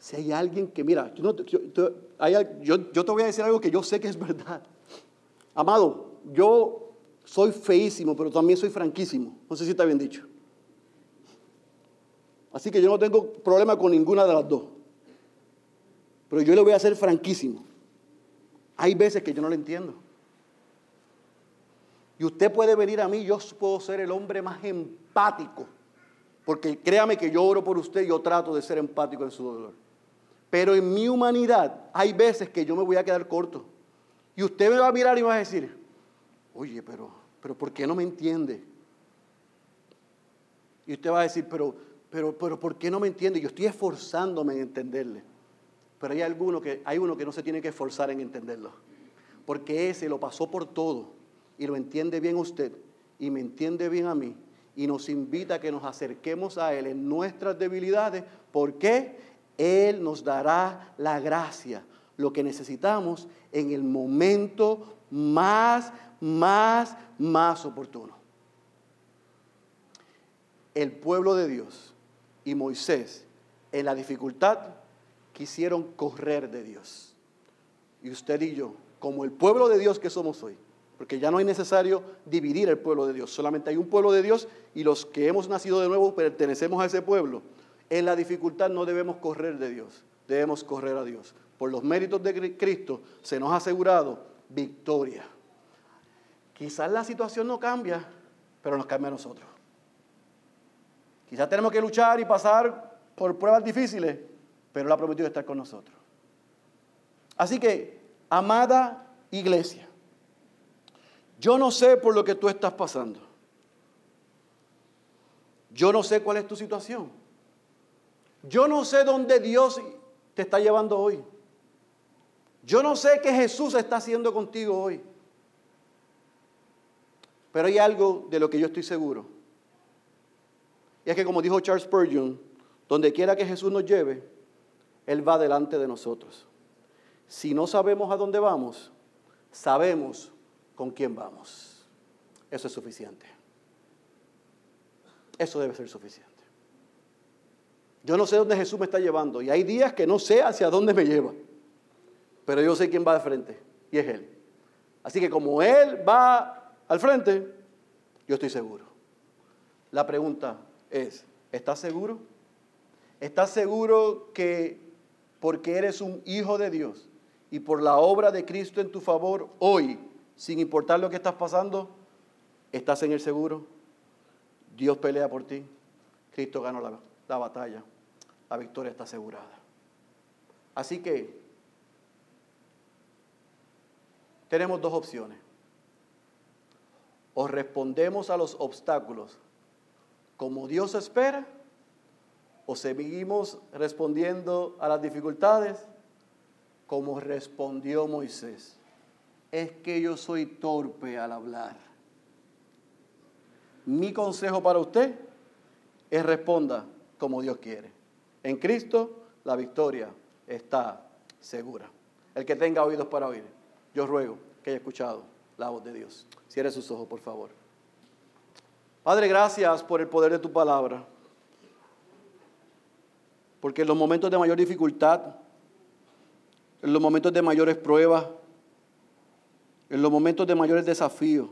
Si hay alguien que, mira, yo, te voy a decir algo que yo sé que es verdad. Amado, yo soy feísimo, pero también soy franquísimo. No sé si está bien dicho. Así que yo no tengo problema con ninguna de las dos. Pero yo le voy a ser franquísimo. Hay veces que yo no le entiendo. Y usted puede venir a mí, yo puedo ser el hombre más empático. Porque créame que yo oro por usted y yo trato de ser empático en su dolor. Pero en mi humanidad hay veces que yo me voy a quedar corto. Y usted me va a mirar y va a decir, oye, pero, pero ¿por qué no me entiende? Y usted va a decir, pero, pero, pero, ¿por qué no me entiende? Yo estoy esforzándome en entenderle. Pero hay, alguno que, hay uno que no se tiene que esforzar en entenderlo. Porque ese lo pasó por todo y lo entiende bien usted y me entiende bien a mí. Y nos invita a que nos acerquemos a Él en nuestras debilidades. porque Él nos dará la gracia, lo que necesitamos en el momento más, más, más oportuno. El pueblo de Dios y Moisés en la dificultad quisieron correr de Dios. Y usted y yo, como el pueblo de Dios que somos hoy, porque ya no es necesario dividir el pueblo de Dios, solamente hay un pueblo de Dios y los que hemos nacido de nuevo pertenecemos a ese pueblo. En la dificultad no debemos correr de Dios, debemos correr a Dios. Por los méritos de Cristo se nos ha asegurado victoria. Quizás la situación no cambia, pero nos cambia a nosotros. Quizás tenemos que luchar y pasar por pruebas difíciles, pero Él ha prometido estar con nosotros. Así que, amada iglesia, yo no sé por lo que tú estás pasando. Yo no sé cuál es tu situación. Yo no sé dónde Dios te está llevando hoy. Yo no sé qué Jesús está haciendo contigo hoy. Pero hay algo de lo que yo estoy seguro. Y es que como dijo Charles Spurgeon, donde quiera que Jesús nos lleve, Él va delante de nosotros. Si no sabemos a dónde vamos, sabemos con quién vamos. Eso es suficiente. Eso debe ser suficiente. Yo no sé dónde Jesús me está llevando y hay días que no sé hacia dónde me lleva, pero yo sé quién va de frente y es Él. Así que como Él va al frente, yo estoy seguro. La pregunta es, ¿estás seguro? ¿Estás seguro que porque eres un hijo de Dios y por la obra de Cristo en tu favor, hoy, sin importar lo que estás pasando, estás en el seguro? Dios pelea por ti. Cristo ganó la, la batalla. La victoria está asegurada. Así que tenemos dos opciones. O respondemos a los obstáculos como Dios espera o seguimos respondiendo a las dificultades como respondió Moisés. Es que yo soy torpe al hablar. Mi consejo para usted es responda como Dios quiere. En Cristo la victoria está segura. El que tenga oídos para oír, yo ruego que haya escuchado la voz de Dios. Cierre sus ojos, por favor. Padre, gracias por el poder de tu palabra. Porque en los momentos de mayor dificultad, en los momentos de mayores pruebas, en los momentos de mayores desafíos,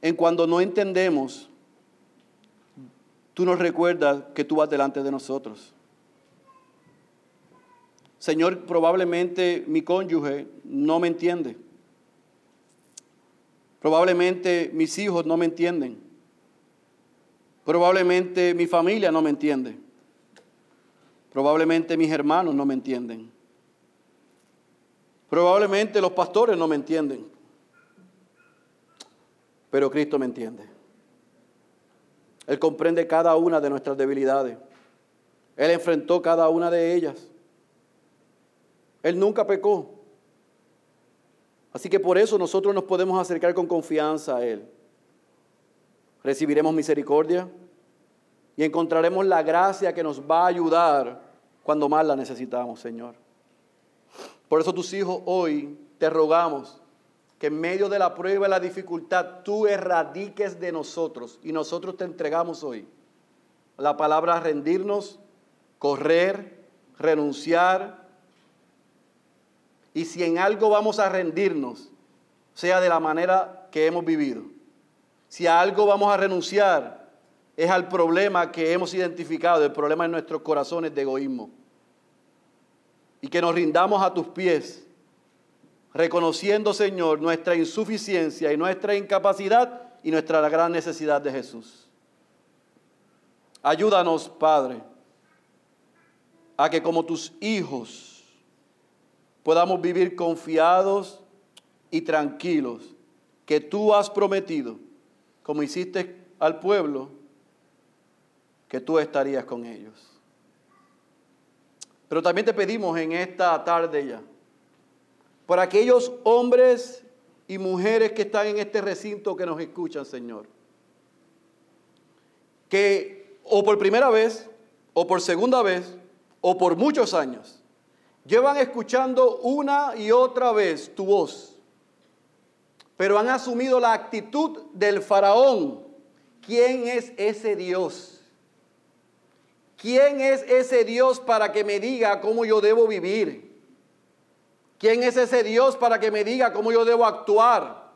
en cuando no entendemos, tú nos recuerdas que tú vas delante de nosotros. Señor, probablemente mi cónyuge no me entiende. Probablemente mis hijos no me entienden. Probablemente mi familia no me entiende. Probablemente mis hermanos no me entienden. Probablemente los pastores no me entienden. Pero Cristo me entiende. Él comprende cada una de nuestras debilidades. Él enfrentó cada una de ellas. Él nunca pecó. Así que por eso nosotros nos podemos acercar con confianza a Él. Recibiremos misericordia y encontraremos la gracia que nos va a ayudar cuando más la necesitamos, Señor. Por eso tus hijos hoy te rogamos que en medio de la prueba y la dificultad tú erradiques de nosotros y nosotros te entregamos hoy la palabra rendirnos, correr, renunciar. Y si en algo vamos a rendirnos, sea de la manera que hemos vivido. Si a algo vamos a renunciar, es al problema que hemos identificado, el problema en nuestros corazones de egoísmo. Y que nos rindamos a tus pies, reconociendo, Señor, nuestra insuficiencia y nuestra incapacidad y nuestra gran necesidad de Jesús. Ayúdanos, Padre, a que como tus hijos podamos vivir confiados y tranquilos, que tú has prometido, como hiciste al pueblo, que tú estarías con ellos. Pero también te pedimos en esta tarde ya, por aquellos hombres y mujeres que están en este recinto que nos escuchan, Señor, que o por primera vez, o por segunda vez, o por muchos años, llevan escuchando una y otra vez tu voz, pero han asumido la actitud del faraón. ¿Quién es ese Dios? ¿Quién es ese Dios para que me diga cómo yo debo vivir? ¿Quién es ese Dios para que me diga cómo yo debo actuar?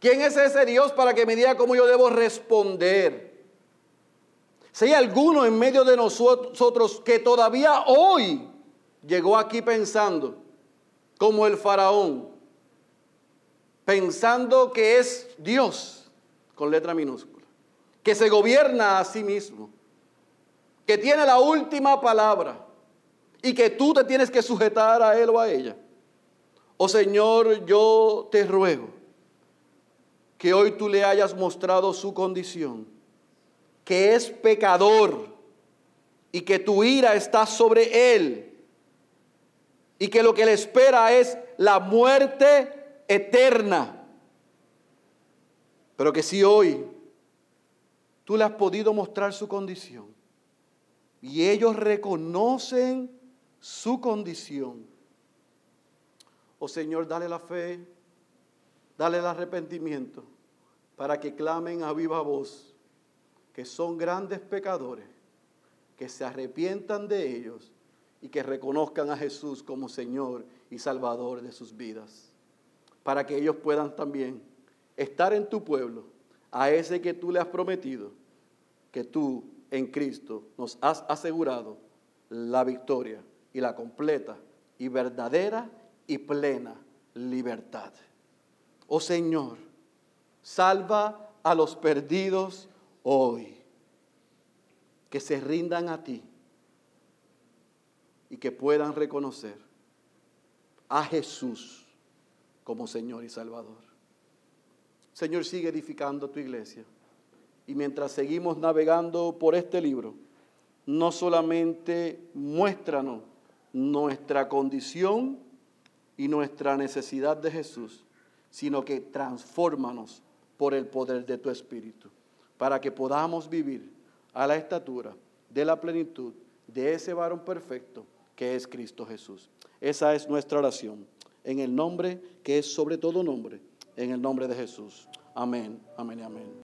¿Quién es ese Dios para que me diga cómo yo debo responder? Si hay alguno en medio de nosotros que todavía hoy llegó aquí pensando como el faraón, pensando que es Dios con letra minúscula, que se gobierna a sí mismo, que tiene la última palabra y que tú te tienes que sujetar a él o a ella. Oh Señor, yo te ruego que hoy tú le hayas mostrado su condición, que es pecador y que tu ira está sobre él y que lo que le espera es la muerte eterna. Pero que si hoy tú le has podido mostrar su condición y ellos reconocen su condición, oh Señor, dale la fe, dale el arrepentimiento para que clamen a viva voz que son grandes pecadores, que se arrepientan de ellos y que reconozcan a Jesús como Señor y Salvador de sus vidas, para que ellos puedan también estar en tu pueblo, a ese que tú le has prometido, que tú en Cristo nos has asegurado la victoria y la completa y verdadera y plena libertad. Oh Señor, salva a los perdidos hoy, que se rindan a ti y que puedan reconocer a Jesús como Señor y Salvador. Señor, sigue edificando tu iglesia. Y mientras seguimos navegando por este libro, no solamente muéstranos nuestra condición y nuestra necesidad de Jesús, sino que transfórmanos por el poder de tu Espíritu, para que podamos vivir a la estatura de la plenitud de ese varón perfecto que es Cristo Jesús. Esa es nuestra oración. En el nombre que es sobre todo nombre, en el nombre de Jesús. Amén, amén amén.